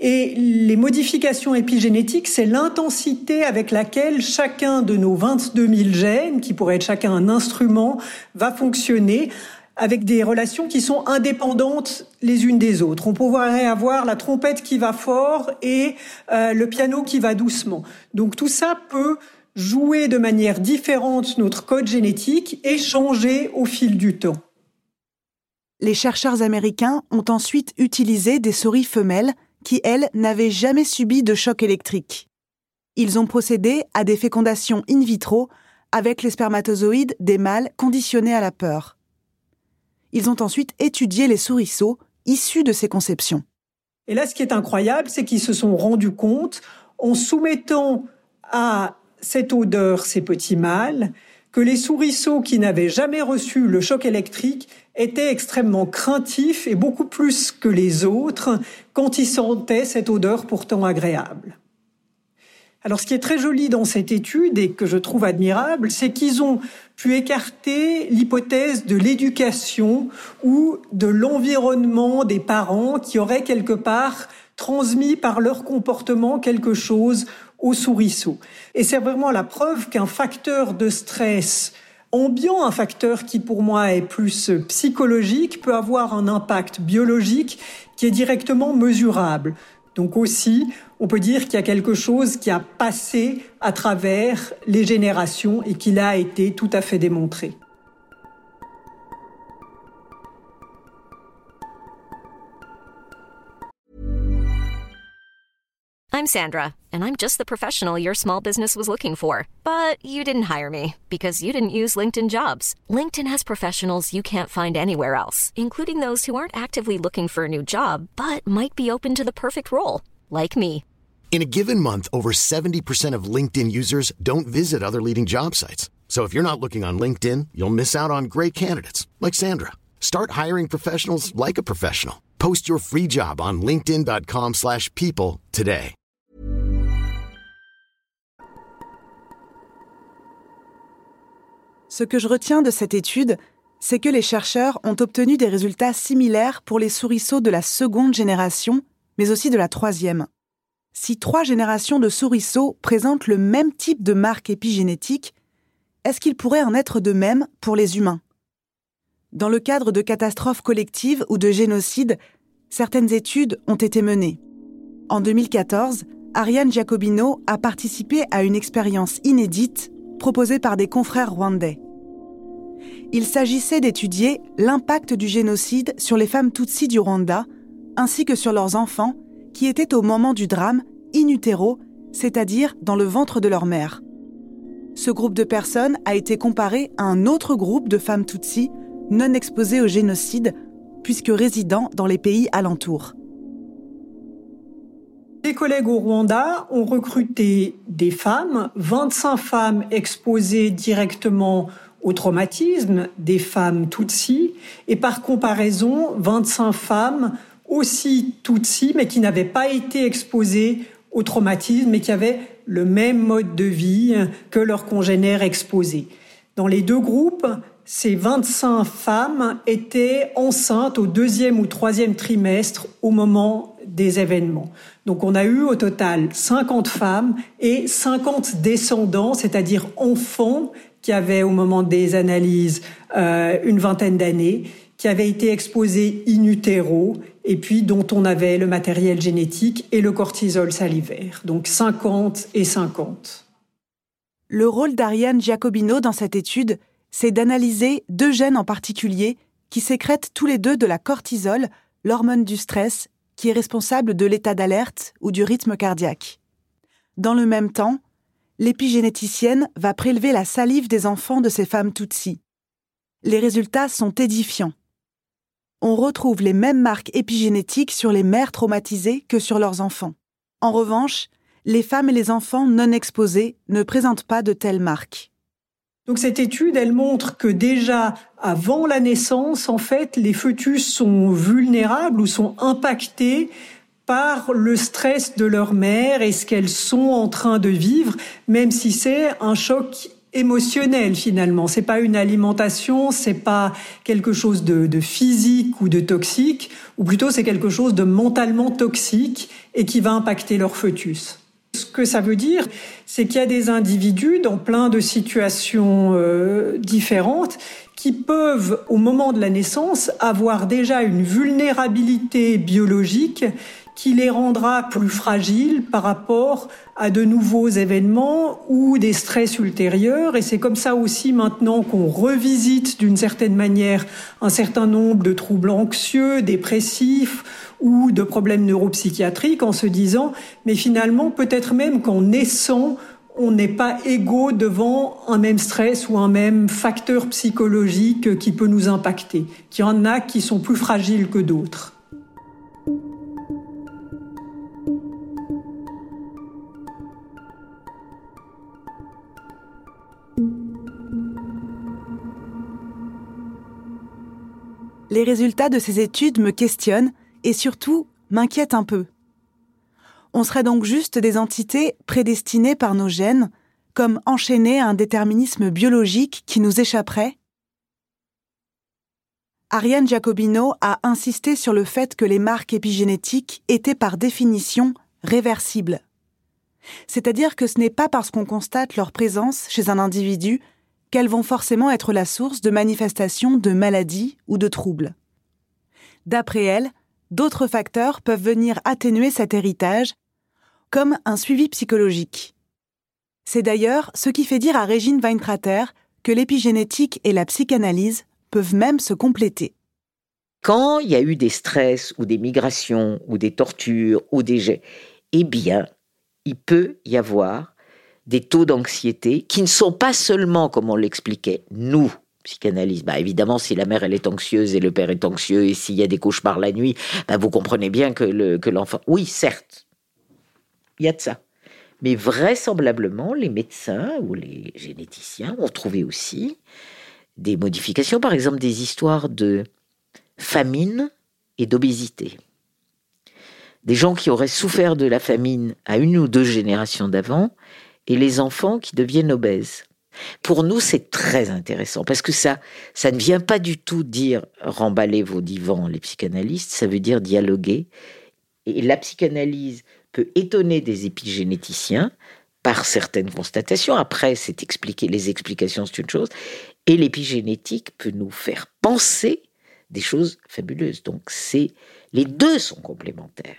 Et les modifications épigénétiques, c'est l'intensité avec laquelle chacun de nos 22 000 gènes, qui pourrait être chacun un instrument, va fonctionner avec des relations qui sont indépendantes les unes des autres. On pourrait avoir la trompette qui va fort et euh, le piano qui va doucement. Donc tout ça peut jouer de manière différente notre code génétique et changer au fil du temps. Les chercheurs américains ont ensuite utilisé des souris femelles qui, elles, n'avaient jamais subi de choc électrique. Ils ont procédé à des fécondations in vitro avec les spermatozoïdes des mâles conditionnés à la peur. Ils ont ensuite étudié les souriceaux issus de ces conceptions. Et là, ce qui est incroyable, c'est qu'ils se sont rendus compte, en soumettant à cette odeur ces petits mâles, que les souriceaux qui n'avaient jamais reçu le choc électrique étaient extrêmement craintifs et beaucoup plus que les autres quand ils sentaient cette odeur pourtant agréable. Alors ce qui est très joli dans cette étude et que je trouve admirable, c'est qu'ils ont pu écarter l'hypothèse de l'éducation ou de l'environnement des parents qui auraient quelque part transmis par leur comportement quelque chose aux souriceaux. Et c'est vraiment la preuve qu'un facteur de stress ambiant, un facteur qui pour moi est plus psychologique, peut avoir un impact biologique qui est directement mesurable. Donc aussi, on peut dire qu'il y a quelque chose qui a passé à travers les générations et qui a été tout à fait démontré. I'm Sandra, and I'm just the professional your small business was looking for. But you didn't hire me because you didn't use LinkedIn jobs. LinkedIn has professionals you can't find anywhere else, including those who aren't actively looking for a new job but might be open to the perfect role, like me. In a given month, over 70% of LinkedIn users don't visit other leading job sites. So if you're not looking on LinkedIn, you'll miss out on great candidates like Sandra. Start hiring professionals like a professional. Post your free job on linkedin.com/people today. Ce que je retiens de cette étude, c'est que les chercheurs ont obtenu des résultats similaires pour les souriceaux de la seconde génération, mais aussi de la troisième. Si trois générations de souriceaux présentent le même type de marque épigénétique, est-ce qu'il pourrait en être de même pour les humains? Dans le cadre de catastrophes collectives ou de génocides, certaines études ont été menées. En 2014, Ariane Giacobino a participé à une expérience inédite proposée par des confrères rwandais. Il s'agissait d'étudier l'impact du génocide sur les femmes Tutsis du Rwanda, ainsi que sur leurs enfants qui étaient au moment du drame in utero, c'est-à-dire dans le ventre de leur mère. Ce groupe de personnes a été comparé à un autre groupe de femmes Tutsi non exposées au génocide, puisque résidant dans les pays alentours. Les collègues au Rwanda ont recruté des femmes, 25 femmes exposées directement au traumatisme, des femmes Tutsi, et par comparaison, 25 femmes aussi Tutsi, mais qui n'avaient pas été exposées au traumatisme et qui avaient le même mode de vie que leurs congénères exposés. Dans les deux groupes, ces 25 femmes étaient enceintes au deuxième ou troisième trimestre au moment des événements. Donc on a eu au total 50 femmes et 50 descendants, c'est-à-dire enfants qui avaient au moment des analyses euh, une vingtaine d'années qui avaient été exposés in utero et puis dont on avait le matériel génétique et le cortisol salivaire. Donc 50 et 50. Le rôle d'Ariane Giacobino dans cette étude, c'est d'analyser deux gènes en particulier qui sécrètent tous les deux de la cortisol, l'hormone du stress, qui est responsable de l'état d'alerte ou du rythme cardiaque. Dans le même temps, l'épigénéticienne va prélever la salive des enfants de ces femmes Tutsi. Les résultats sont édifiants on retrouve les mêmes marques épigénétiques sur les mères traumatisées que sur leurs enfants. En revanche, les femmes et les enfants non exposés ne présentent pas de telles marques. Donc cette étude, elle montre que déjà avant la naissance, en fait, les fœtus sont vulnérables ou sont impactés par le stress de leur mère et ce qu'elles sont en train de vivre, même si c'est un choc émotionnel finalement. C'est pas une alimentation, c'est pas quelque chose de, de, physique ou de toxique, ou plutôt c'est quelque chose de mentalement toxique et qui va impacter leur fœtus. Ce que ça veut dire, c'est qu'il y a des individus dans plein de situations euh, différentes qui peuvent, au moment de la naissance, avoir déjà une vulnérabilité biologique qui les rendra plus fragiles par rapport à de nouveaux événements ou des stress ultérieurs. Et c'est comme ça aussi maintenant qu'on revisite d'une certaine manière un certain nombre de troubles anxieux, dépressifs ou de problèmes neuropsychiatriques en se disant, mais finalement, peut-être même qu'en naissant, on n'est pas égaux devant un même stress ou un même facteur psychologique qui peut nous impacter, qu'il y en a qui sont plus fragiles que d'autres. Les résultats de ces études me questionnent et surtout m'inquiètent un peu. On serait donc juste des entités prédestinées par nos gènes, comme enchaînées à un déterminisme biologique qui nous échapperait? Ariane Jacobino a insisté sur le fait que les marques épigénétiques étaient par définition réversibles. C'est-à-dire que ce n'est pas parce qu'on constate leur présence chez un individu qu'elles vont forcément être la source de manifestations de maladies ou de troubles. D'après elle, d'autres facteurs peuvent venir atténuer cet héritage comme un suivi psychologique. C'est d'ailleurs ce qui fait dire à Régine Weintrater que l'épigénétique et la psychanalyse peuvent même se compléter. Quand il y a eu des stress ou des migrations ou des tortures ou des jets, eh bien, il peut y avoir des taux d'anxiété qui ne sont pas seulement, comme on l'expliquait, nous, psychanalyse. Bah, évidemment, si la mère elle est anxieuse et le père est anxieux et s'il y a des cauchemars la nuit, bah, vous comprenez bien que l'enfant. oui, certes, il y a de ça. Mais vraisemblablement, les médecins ou les généticiens ont trouvé aussi des modifications, par exemple des histoires de famine et d'obésité. Des gens qui auraient souffert de la famine à une ou deux générations d'avant et les enfants qui deviennent obèses. Pour nous, c'est très intéressant parce que ça, ça ne vient pas du tout dire remballer vos divans, les psychanalystes, ça veut dire dialoguer. Et la psychanalyse peut étonner des épigénéticiens par certaines constatations. Après, c'est expliquer les explications, c'est une chose. Et l'épigénétique peut nous faire penser des choses fabuleuses. Donc, c'est les deux sont complémentaires.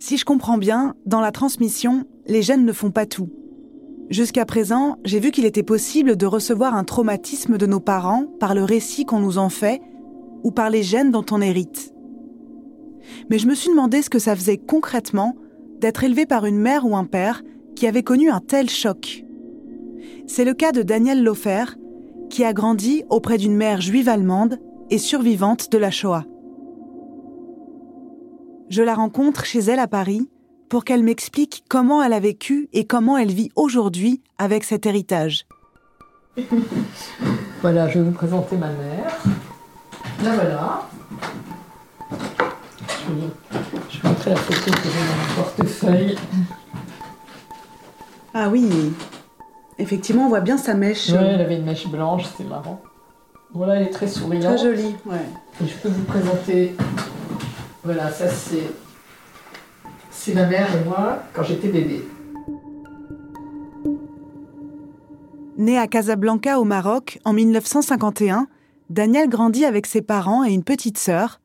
Si je comprends bien, dans la transmission, les gènes ne font pas tout. Jusqu'à présent, j'ai vu qu'il était possible de recevoir un traumatisme de nos parents par le récit qu'on nous en fait ou par les gènes dont on hérite. Mais je me suis demandé ce que ça faisait concrètement d'être élevé par une mère ou un père qui avait connu un tel choc. C'est le cas de Daniel Lofer, qui a grandi auprès d'une mère juive allemande et survivante de la Shoah. Je la rencontre chez elle à Paris pour qu'elle m'explique comment elle a vécu et comment elle vit aujourd'hui avec cet héritage. (laughs) voilà, je vais vous présenter ma mère. Là voilà. Je vais montrer la photo que j'ai dans mon portefeuille. Ah oui, effectivement, on voit bien sa mèche. Oui, elle avait une mèche blanche, c'était marrant. Voilà, elle est très souriante. Très jolie, ouais. Et je peux vous présenter. Voilà, ça c'est. C'est ma mère et moi quand j'étais bébé. Né à Casablanca au Maroc en 1951, Daniel grandit avec ses parents et une petite sœur,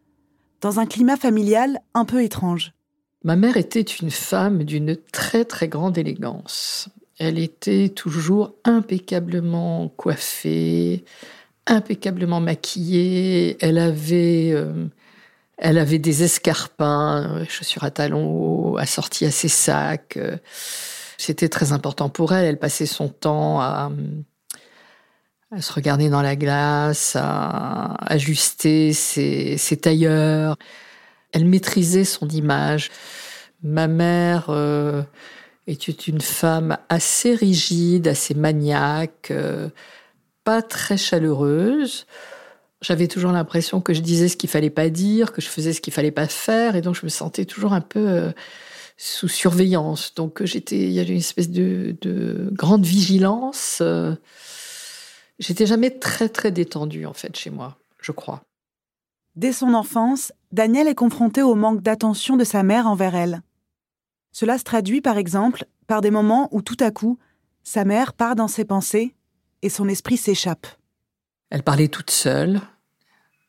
dans un climat familial un peu étrange. Ma mère était une femme d'une très très grande élégance. Elle était toujours impeccablement coiffée, impeccablement maquillée. Elle avait, euh, elle avait des escarpins, euh, chaussures à talons assortis à ses sacs. C'était très important pour elle. Elle passait son temps à, se regarder dans la glace, à ajuster ses, tailleurs. Elle maîtrisait son image. Ma mère euh, était une femme assez rigide, assez maniaque, euh, pas très chaleureuse. J'avais toujours l'impression que je disais ce qu'il fallait pas dire, que je faisais ce qu'il fallait pas faire, et donc je me sentais toujours un peu euh, sous surveillance. Donc j'étais, il y avait une espèce de, de grande vigilance. J'étais jamais très très détendue en fait chez moi, je crois. Dès son enfance, Daniel est confronté au manque d'attention de sa mère envers elle. Cela se traduit par exemple par des moments où tout à coup, sa mère part dans ses pensées et son esprit s'échappe. Elle parlait toute seule.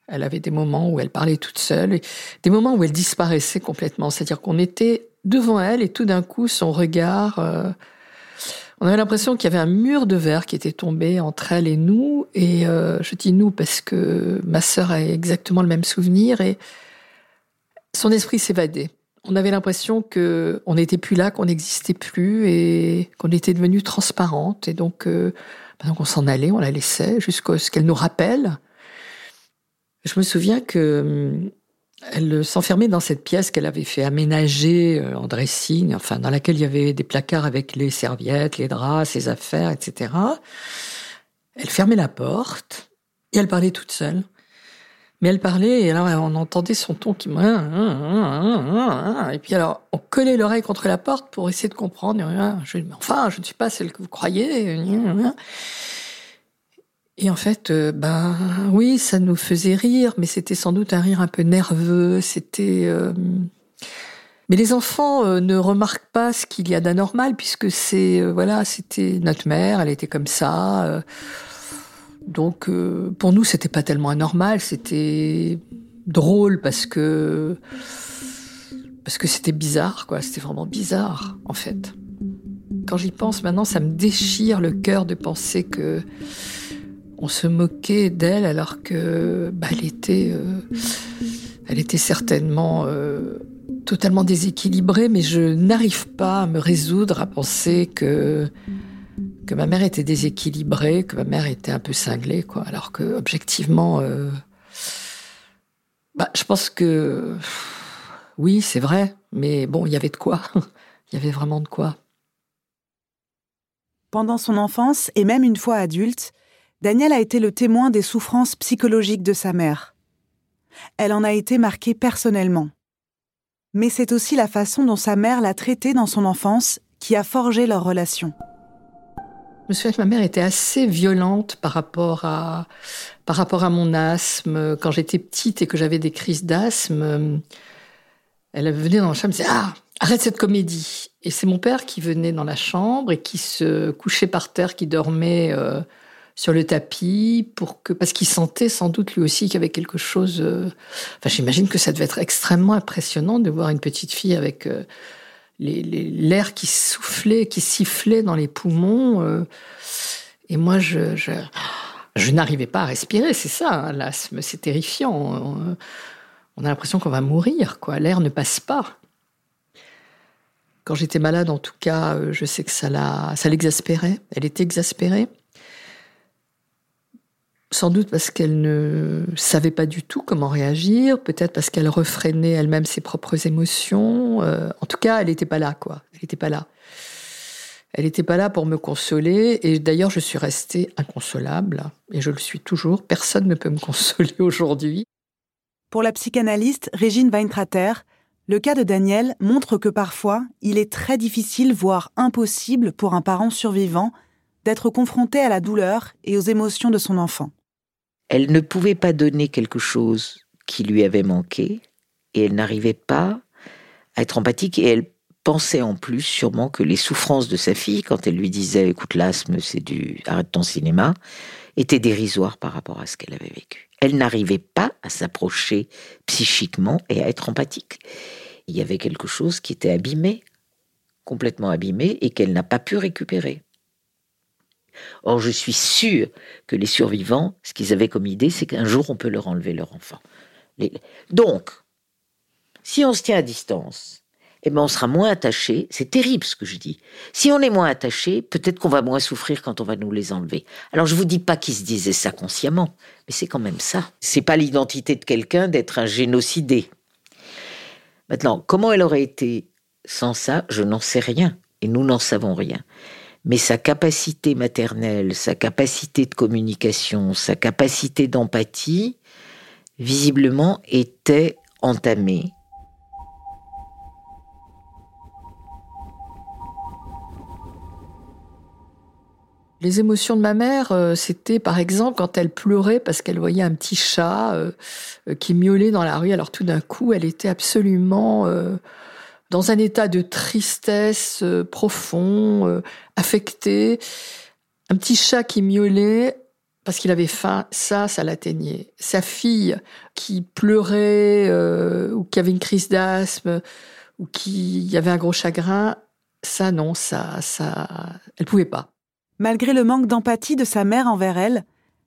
Elle avait des moments où elle parlait toute seule et des moments où elle disparaissait complètement. C'est-à-dire qu'on était devant elle et tout d'un coup, son regard euh, on avait l'impression qu'il y avait un mur de verre qui était tombé entre elle et nous. Et euh, je dis nous parce que ma sœur a exactement le même souvenir et son esprit s'évadait. on avait l'impression que on n'était plus là, qu'on n'existait plus et qu'on était devenu transparente. Et donc, euh, donc on s'en allait, on la laissait jusqu'à ce qu'elle nous rappelle. Je me souviens que hum, elle s'enfermait dans cette pièce qu'elle avait fait aménager euh, en dressing, enfin dans laquelle il y avait des placards avec les serviettes, les draps, ses affaires, etc. Elle fermait la porte et elle parlait toute seule. Mais elle parlait et alors on entendait son ton qui et puis alors on collait l'oreille contre la porte pour essayer de comprendre. Mais enfin, je ne suis pas celle que vous croyez. Et en fait, euh, ben oui, ça nous faisait rire, mais c'était sans doute un rire un peu nerveux. C'était euh, mais les enfants euh, ne remarquent pas ce qu'il y a d'anormal puisque c'est voilà, c'était notre mère, elle était comme ça. donc pour nous, c'était pas tellement anormal, c'était drôle parce que parce que c'était bizarre, quoi. C'était vraiment bizarre, en fait. Quand j'y pense maintenant, ça me déchire le cœur de penser que on se moquait d'elle alors que bah, elle était, euh, elle était certainement euh, totalement déséquilibrée, mais je n'arrive pas à me résoudre à penser que ma mère était déséquilibrée, que ma mère était un peu cinglée, quoi. Alors que objectivement, euh, bah, je pense que oui, c'est vrai, mais bon, il y avait de quoi. (laughs) Il y avait vraiment de quoi. Pendant son enfance et même une fois adulte, Daniel a été le témoin des souffrances psychologiques de sa mère. Elle en a été marquée personnellement. Mais c'est aussi la façon dont sa mère l'a traitée dans son enfance qui a forgé leur relation. Je me souviens que ma mère était assez violente par rapport à, par rapport à mon asthme. Quand j'étais petite et que j'avais des crises d'asthme, elle venait dans la chambre et disait Ah, arrête cette comédie. Et c'est mon père qui venait dans la chambre et qui se couchait par terre, qui dormait euh, sur le tapis pour que parce qu'il sentait sans doute lui aussi qu'il y avait quelque chose. Euh, enfin, j'imagine que ça devait être extrêmement impressionnant de voir une petite fille avec euh, l'air qui soufflait, qui sifflait dans les poumons. Euh, et moi, je, je, n'arrivais pas à respirer. C'est ça, hein, l'asthme, c'est terrifiant. On, on a l'impression qu'on va mourir, quoi. L'air ne passe pas. Quand j'étais malade, en tout cas, je sais que ça l'exaspérait. Elle était exaspérée sans doute parce qu'elle ne savait pas du tout comment réagir, peut-être parce qu'elle refrénait elle-même ses propres émotions. Euh, en tout cas, elle n'était pas là, quoi. Elle n'était pas là. Elle n'était pas là pour me consoler, et d'ailleurs, je suis restée inconsolable, et je le suis toujours. Personne ne peut me consoler (laughs) aujourd'hui. Pour la psychanalyste Régine Weintrater, le cas de Daniel montre que parfois, il est très difficile, voire impossible pour un parent survivant d'être confronté à la douleur et aux émotions de son enfant elle ne pouvait pas donner quelque chose qui lui avait manqué et elle n'arrivait pas à être empathique et elle pensait en plus sûrement que les souffrances de sa fille, quand elle lui disait écoute l'asthme c'est du arrête ton cinéma, étaient dérisoires par rapport à ce qu'elle avait vécu. Elle n'arrivait pas à s'approcher psychiquement et à être empathique. Il y avait quelque chose qui était abîmé, complètement abîmé et qu'elle n'a pas pu récupérer. Or, je suis sûr que les survivants, ce qu'ils avaient comme idée, c'est qu'un jour, on peut leur enlever leur enfant. Donc, si on se tient à distance, eh ben on sera moins attaché. C'est terrible ce que je dis. Si on est moins attaché, peut-être qu'on va moins souffrir quand on va nous les enlever. Alors je vous dis pas qu'ils se disaient ça consciemment, mais c'est quand même ça. C'est pas l'identité de quelqu'un d'être un génocidé. Maintenant, comment elle aurait été sans ça, je n'en sais rien, et nous n'en savons rien mais sa capacité maternelle, sa capacité de communication, sa capacité d'empathie, visiblement, était entamée. Les émotions de ma mère, euh, c'était par exemple quand elle pleurait parce qu'elle voyait un petit chat euh, euh, qui miaulait dans la rue. Alors tout d'un coup, elle était absolument dans un état de tristesse euh, profond, euh, affecté. Un petit chat qui miaulait parce qu'il avait faim, ça, ça l'atteignait. Sa fille qui pleurait euh, ou qui avait une crise d'asthme ou qui avait un gros chagrin, ça non, ça, ça, elle pouvait pas. Malgré le manque d'empathie de sa mère envers elle,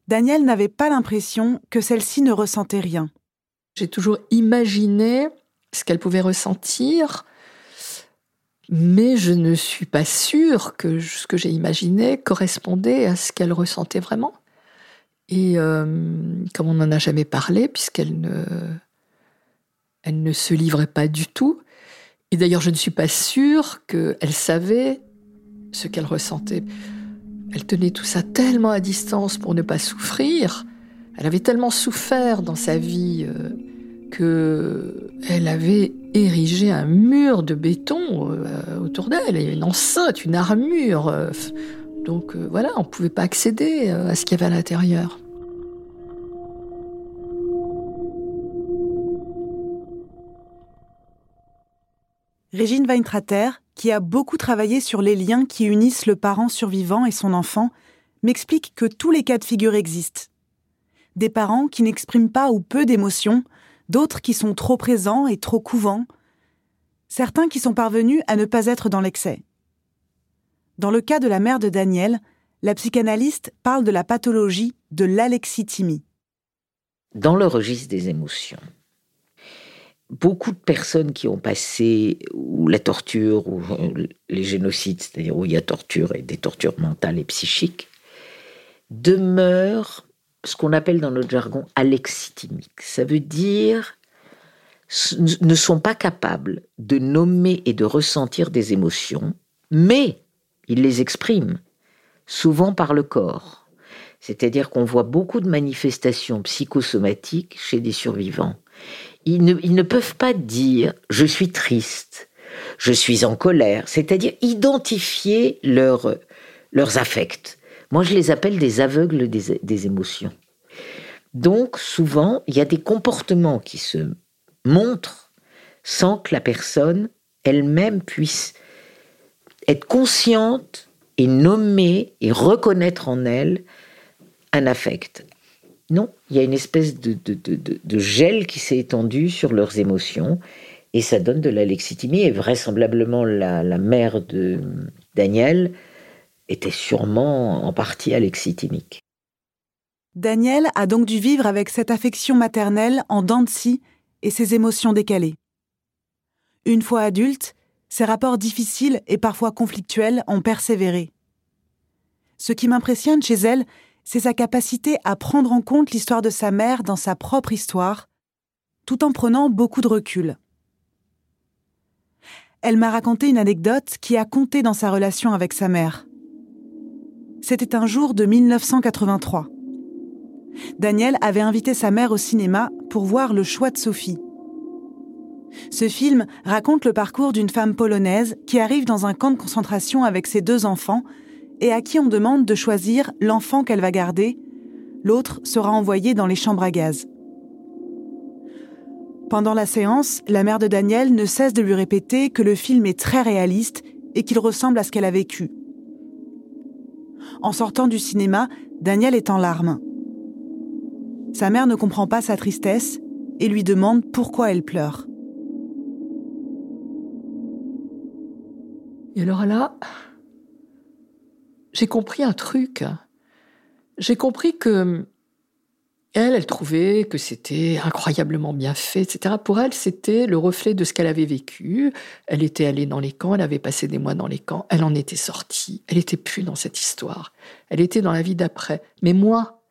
Daniel n'avait pas l'impression que celle-ci ne ressentait rien. J'ai toujours imaginé ce qu'elle pouvait ressentir, mais je ne suis pas sûre que ce que j'ai imaginé correspondait à ce qu'elle ressentait vraiment. Et euh, comme on n'en a jamais parlé, puisqu'elle ne, elle ne se livrait pas du tout, et d'ailleurs je ne suis pas sûre qu'elle savait ce qu'elle ressentait. Elle tenait tout ça tellement à distance pour ne pas souffrir. Elle avait tellement souffert dans sa vie euh, que elle avait érigé un mur de béton euh, autour d'elle, une enceinte, une armure. Euh, donc voilà, on ne pouvait pas accéder à ce qu'il y avait à l'intérieur. Régine Weintrater, qui a beaucoup travaillé sur les liens qui unissent le parent survivant et son enfant, m'explique que tous les cas de figure existent. Des parents qui n'expriment pas ou peu d'émotions, d'autres qui sont trop présents et trop couvants, certains qui sont parvenus à ne pas être dans l'excès. Dans le cas de la mère de Daniel, la psychanalyste parle de la pathologie de l'alexithymie. Dans le registre des émotions, beaucoup de personnes qui ont passé ou la torture ou les génocides, c'est-à-dire où il y a torture et des tortures mentales et psychiques, demeurent ce qu'on appelle dans notre jargon alexithymiques. Ça veut dire ne sont pas capables de nommer et de ressentir des émotions, mais ils les expriment, souvent par le corps. C'est-à-dire qu'on voit beaucoup de manifestations psychosomatiques chez des survivants ils ne, peuvent pas dire je suis triste, je suis en colère, c'est-à-dire identifier leurs affects. Moi, je les appelle des aveugles des, émotions. Donc, souvent, il y a des comportements qui se montrent sans que la personne elle-même puisse être consciente et nommer et reconnaître en elle un affect. Non, il y a une espèce de, gel qui s'est étendu sur leurs émotions et ça donne de l'alexithymie. Et vraisemblablement, la, mère de Daniel était sûrement en partie alexithymique. Daniel a donc dû vivre avec cette affection maternelle en dents de et ses émotions décalées. Une fois adulte, ses rapports difficiles et parfois conflictuels ont persévéré. Ce qui m'impressionne chez elle, c'est sa capacité à prendre en compte l'histoire de sa mère dans sa propre histoire, tout en prenant beaucoup de recul. Elle m'a raconté une anecdote qui a compté dans sa relation avec sa mère. C'était un jour de 1983. Daniel avait invité sa mère au cinéma pour voir Le choix de Sophie. Ce film raconte le parcours d'une femme polonaise qui arrive dans un camp de concentration avec ses deux enfants et à qui on demande de choisir l'enfant qu'elle va garder, l'autre sera envoyé dans les chambres à gaz. Pendant la séance, la mère de Daniel ne cesse de lui répéter que le film est très réaliste et qu'il ressemble à ce qu'elle a vécu. En sortant du cinéma, Daniel est en larmes. Sa mère ne comprend pas sa tristesse et lui demande pourquoi elle pleure. Et alors là, j'ai compris un truc. J'ai compris que elle, elle trouvait que c'était incroyablement bien fait, etc. Pour elle, c'était le reflet de ce qu'elle avait vécu. Elle était allée dans les camps, elle avait passé des mois dans les camps, elle en était sortie. Elle n'était plus dans cette histoire. Elle était dans la vie d'après. Mais moi,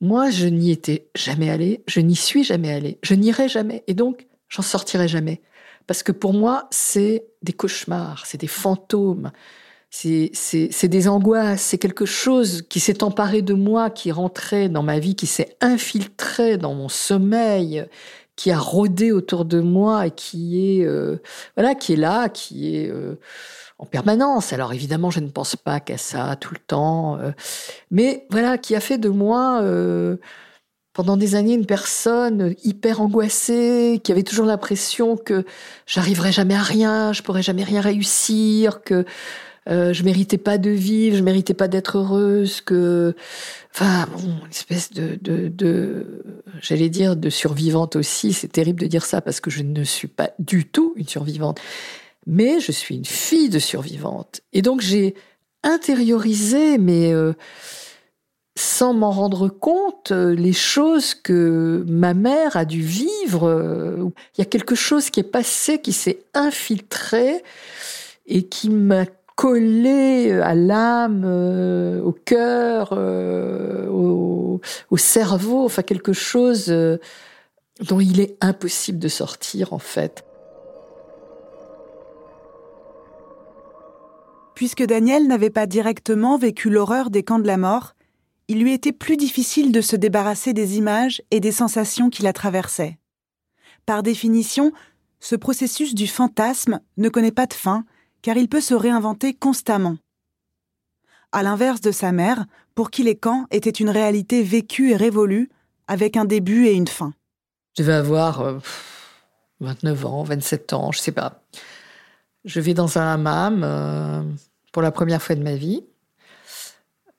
moi, je n'y étais jamais allée, je n'y suis jamais allée, je n'irai jamais. Et donc, j'en sortirai jamais. Parce que pour moi, c'est des cauchemars, c'est des fantômes c'est des angoisses, c'est quelque chose qui s'est emparé de moi, qui rentrait dans ma vie, qui s'est infiltré dans mon sommeil, qui a rôdé autour de moi et qui est euh, voilà, qui est là, qui est euh, en permanence. Alors évidemment, je ne pense pas qu'à ça tout le temps, euh, mais voilà, qui a fait de moi pendant des années une personne hyper angoissée, qui avait toujours l'impression que j'arriverais jamais à rien, je pourrais jamais rien réussir, que euh, je méritais pas de vivre, je méritais pas d'être heureuse, que, enfin, bon, une espèce de, j'allais dire, de survivante aussi. C'est terrible de dire ça parce que je ne suis pas du tout une survivante, mais je suis une fille de survivante. Et donc j'ai intériorisé, mais euh, sans m'en rendre compte, euh, les choses que ma mère a dû vivre. Il y a quelque chose qui est passé, qui s'est infiltré et qui m'a collé à l'âme, euh, au cœur, au, au, cerveau, enfin quelque chose dont il est impossible de sortir en fait. Puisque Daniel n'avait pas directement vécu l'horreur des camps de la mort, il lui était plus difficile de se débarrasser des images et des sensations qui la traversaient. Par définition, ce processus du fantasme ne connaît pas de fin, car il peut se réinventer constamment. À l'inverse de sa mère, pour qui les camps étaient une réalité vécue et révolue, avec un début et une fin. Je devais avoir 29 euh, ans, 27 ans, je sais pas. Je vais dans un hammam euh, pour la première fois de ma vie.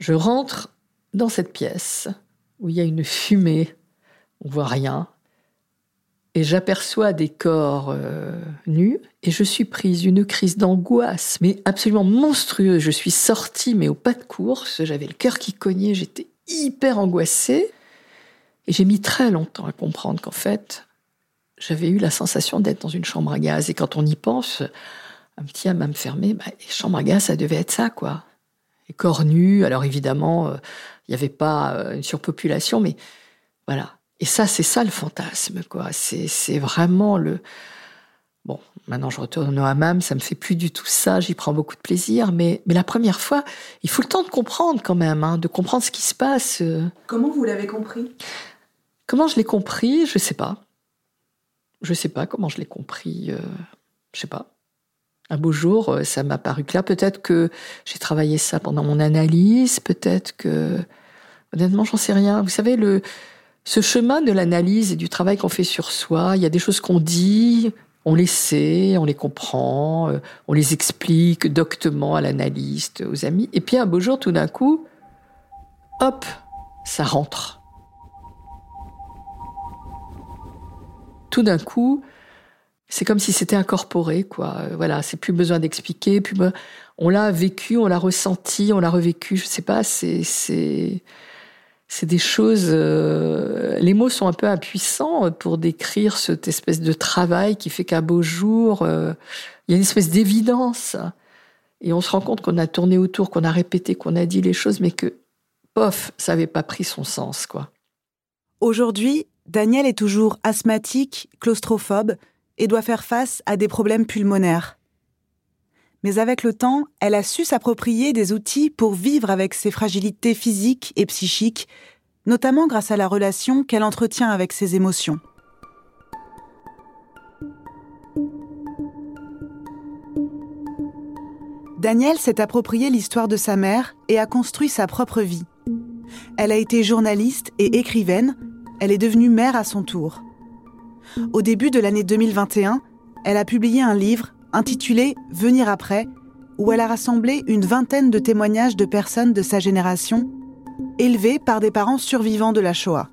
Je rentre dans cette pièce où il y a une fumée, on voit rien, et j'aperçois des corps euh, nus, et je suis prise une crise d'angoisse, mais absolument monstrueuse. Je suis sortie, mais au pas de course, j'avais le cœur qui cognait, j'étais hyper angoissée, et j'ai mis très longtemps à comprendre qu'en fait, j'avais eu la sensation d'être dans une chambre à gaz, et quand on y pense, un petit me fermer, bah, les chambres à gaz, ça devait être ça, quoi. Les corps nus, alors évidemment, euh, il n'y avait pas euh, une surpopulation, mais voilà. Et ça, c'est ça le fantasme, quoi. C'est vraiment le. Bon, maintenant je retourne au hammam, ça me fait plus du tout ça, j'y prends beaucoup de plaisir, mais, mais la première fois, il faut le temps de comprendre quand même, hein, de comprendre ce qui se passe. Euh. Comment vous l'avez compris? Comment je l'ai compris Je sais pas. Je sais pas comment je l'ai compris. Euh, je sais pas. Un beau jour, ça m'a paru clair. Peut-être que j'ai travaillé ça pendant mon analyse, peut-être que Honnêtement, j'en sais rien. Vous savez, le, ce chemin de l'analyse et du travail qu'on fait sur soi, il y a des choses qu'on dit, on les sait, on les comprend, euh, on les explique doctement à l'analyste, aux amis. Et puis un beau jour, tout d'un coup, hop, ça rentre. Tout d'un coup, c'est comme si c'était incorporé, quoi. Euh, voilà, c'est plus besoin d'expliquer, plus on l'a vécu, on l'a ressenti, on l'a revécu. Je sais pas, c'est c'est c'est des choses. Euh, les mots sont un peu impuissants pour décrire cette espèce de travail qui fait qu'un beau jour, euh, il y a une espèce d'évidence. Et on se rend compte qu'on a tourné autour, qu'on a répété, qu'on a dit les choses, mais que, pof, ça n'avait pas pris son sens, quoi. Aujourd'hui, Daniel est toujours asthmatique, claustrophobe et doit faire face à des problèmes pulmonaires mais avec le temps, elle a su s'approprier des outils pour vivre avec ses fragilités physiques et psychiques, notamment grâce à la relation qu'elle entretient avec ses émotions. Danielle s'est approprié l'histoire de sa mère et a construit sa propre vie. Elle a été journaliste et écrivaine, elle est devenue mère à son tour. Au début de l'année 2021, elle a publié un livre intitulé Venir après, où elle a rassemblé une vingtaine de témoignages de personnes de sa génération, élevées par des parents survivants de la Shoah.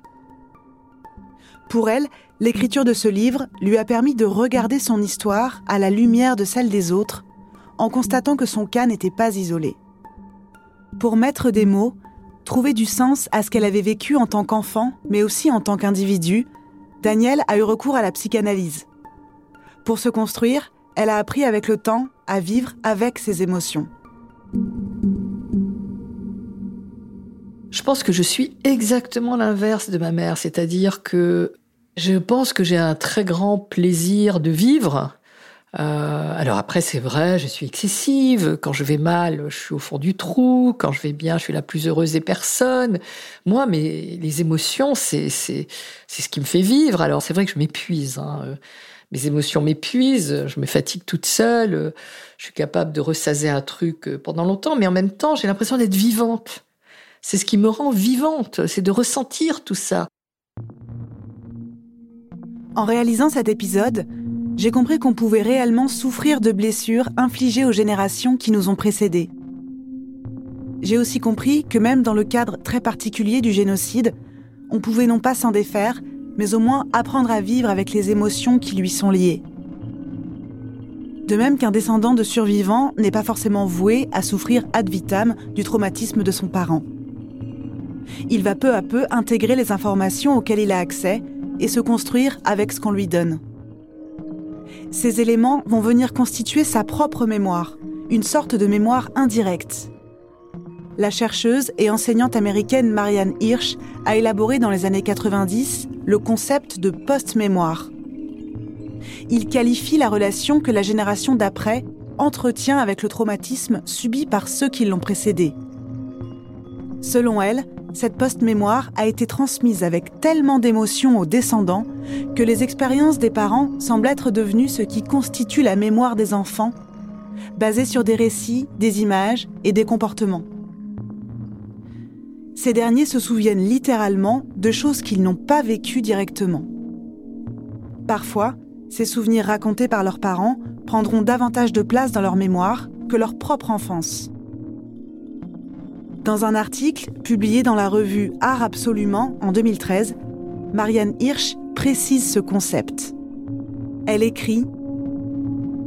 Pour elle, l'écriture de ce livre lui a permis de regarder son histoire à la lumière de celle des autres, en constatant que son cas n'était pas isolé. Pour mettre des mots, trouver du sens à ce qu'elle avait vécu en tant qu'enfant, mais aussi en tant qu'individu, Daniel a eu recours à la psychanalyse. Pour se construire, elle a appris avec le temps à vivre avec ses émotions. Je pense que je suis exactement l'inverse de ma mère, c'est-à-dire que je pense que j'ai un très grand plaisir de vivre. Euh, alors après, c'est vrai, je suis excessive. Quand je vais mal, je suis au fond du trou. Quand je vais bien, je suis la plus heureuse des personnes. Moi, mais les émotions, c'est c'est ce qui me fait vivre. Alors c'est vrai que je m'épuise. Hein mes émotions m'épuisent, je me fatigue toute seule, je suis capable de ressaser un truc pendant longtemps, mais en même temps, j'ai l'impression d'être vivante. C'est ce qui me rend vivante, c'est de ressentir tout ça. En réalisant cet épisode, j'ai compris qu'on pouvait réellement souffrir de blessures infligées aux générations qui nous ont précédées. J'ai aussi compris que même dans le cadre très particulier du génocide, on pouvait non pas s'en défaire, mais au moins apprendre à vivre avec les émotions qui lui sont liées. De même qu'un descendant de survivants n'est pas forcément voué à souffrir ad vitam du traumatisme de son parent. Il va peu à peu intégrer les informations auxquelles il a accès et se construire avec ce qu'on lui donne. Ces éléments vont venir constituer sa propre mémoire, une sorte de mémoire indirecte. La chercheuse et enseignante américaine Marianne Hirsch a élaboré dans les années 90 le concept de post-mémoire. Il qualifie la relation que la génération d'après entretient avec le traumatisme subi par ceux qui l'ont précédé. Selon elle, cette post-mémoire a été transmise avec tellement d'émotions aux descendants que les expériences des parents semblent être devenues ce qui constitue la mémoire des enfants, basée sur des récits, des images et des comportements. Ces derniers se souviennent littéralement de choses qu'ils n'ont pas vécues directement. Parfois, ces souvenirs racontés par leurs parents prendront davantage de place dans leur mémoire que leur propre enfance. Dans un article publié dans la revue Art Absolument en 2013, Marianne Hirsch précise ce concept. Elle écrit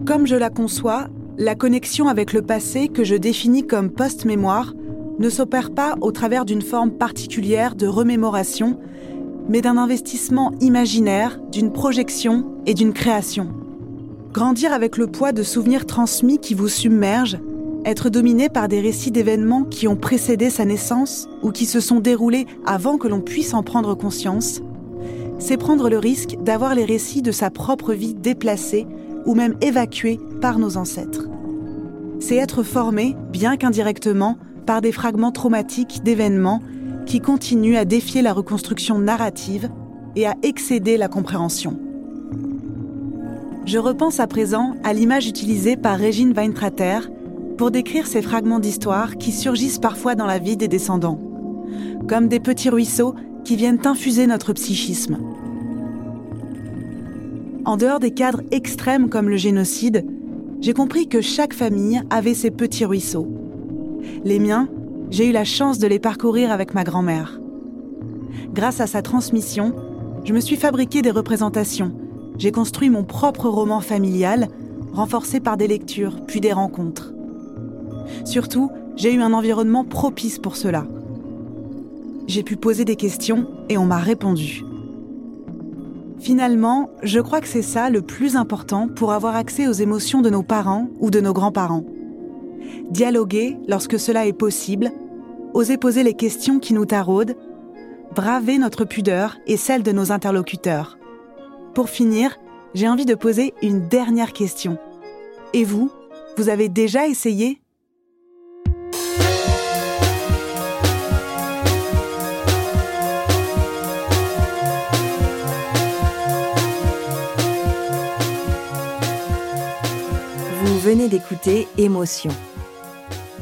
Comme je la conçois, la connexion avec le passé que je définis comme post-mémoire ne s'opère pas au travers d'une forme particulière de remémoration, mais d'un investissement imaginaire, d'une projection et d'une création. Grandir avec le poids de souvenirs transmis qui vous submergent, être dominé par des récits d'événements qui ont précédé sa naissance ou qui se sont déroulés avant que l'on puisse en prendre conscience, c'est prendre le risque d'avoir les récits de sa propre vie déplacés ou même évacués par nos ancêtres. C'est être formé, bien qu'indirectement, par des fragments traumatiques d'événements qui continuent à défier la reconstruction narrative et à excéder la compréhension. Je repense à présent à l'image utilisée par Régine Weintrater pour décrire ces fragments d'histoire qui surgissent parfois dans la vie des descendants, comme des petits ruisseaux qui viennent infuser notre psychisme. En dehors des cadres extrêmes comme le génocide, j'ai compris que chaque famille avait ses petits ruisseaux les miens, j'ai eu la chance de les parcourir avec ma grand-mère. Grâce à sa transmission, je me suis fabriqué des représentations. J'ai construit mon propre roman familial, renforcé par des lectures, puis des rencontres. Surtout, j'ai eu un environnement propice pour cela. J'ai pu poser des questions et on m'a répondu. Finalement, je crois que c'est ça le plus important pour avoir accès aux émotions de nos parents ou de nos grands-parents dialoguer lorsque cela est possible, oser poser les questions qui nous taraudent, braver notre pudeur et celle de nos interlocuteurs. Pour finir, j'ai envie de poser une dernière question. Et vous, vous avez déjà essayé? Vous venez d'écouter Émotion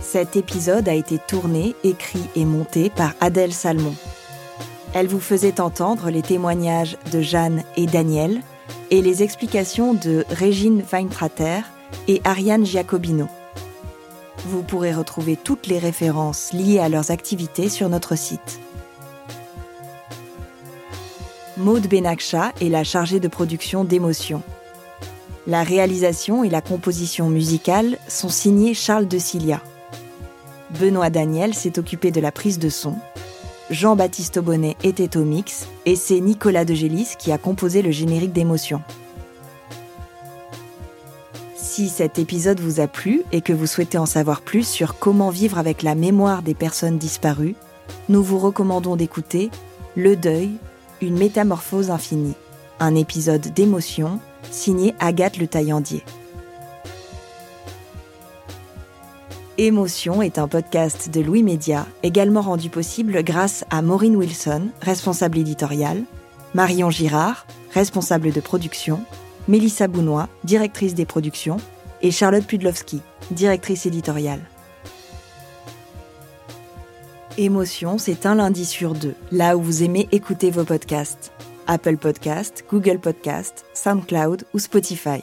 cet épisode a été tourné, écrit et monté par Adèle Salmon. Elle vous faisait entendre les témoignages de Jeanne et Daniel et les explications de Régine Weintrater et Ariane Giacobino. Vous pourrez retrouver toutes les références liées à leurs activités sur notre site. Maude Benakcha est la chargée de production d'Émotion. La réalisation et la composition musicale sont signées Charles de Cilia. Benoît Daniel s'est occupé de la prise de son. Jean-Baptiste Aubonnet était au mix et c'est Nicolas de Gélis qui a composé le générique d'émotion. Si cet épisode vous a plu et que vous souhaitez en savoir plus sur comment vivre avec la mémoire des personnes disparues, nous vous recommandons d'écouter Le deuil, une métamorphose infinie, un épisode d'émotion signé Agathe Le Taillandier. Émotion est un podcast de Louis Média, également rendu possible grâce à Maureen Wilson, responsable éditoriale, Marion Girard, responsable de production, Mélissa Bounois, directrice des productions, et Charlotte Pudlowski, directrice éditoriale. Émotion, c'est un lundi sur deux, là où vous aimez écouter vos podcasts. Apple Podcast, Google Podcast, SoundCloud ou Spotify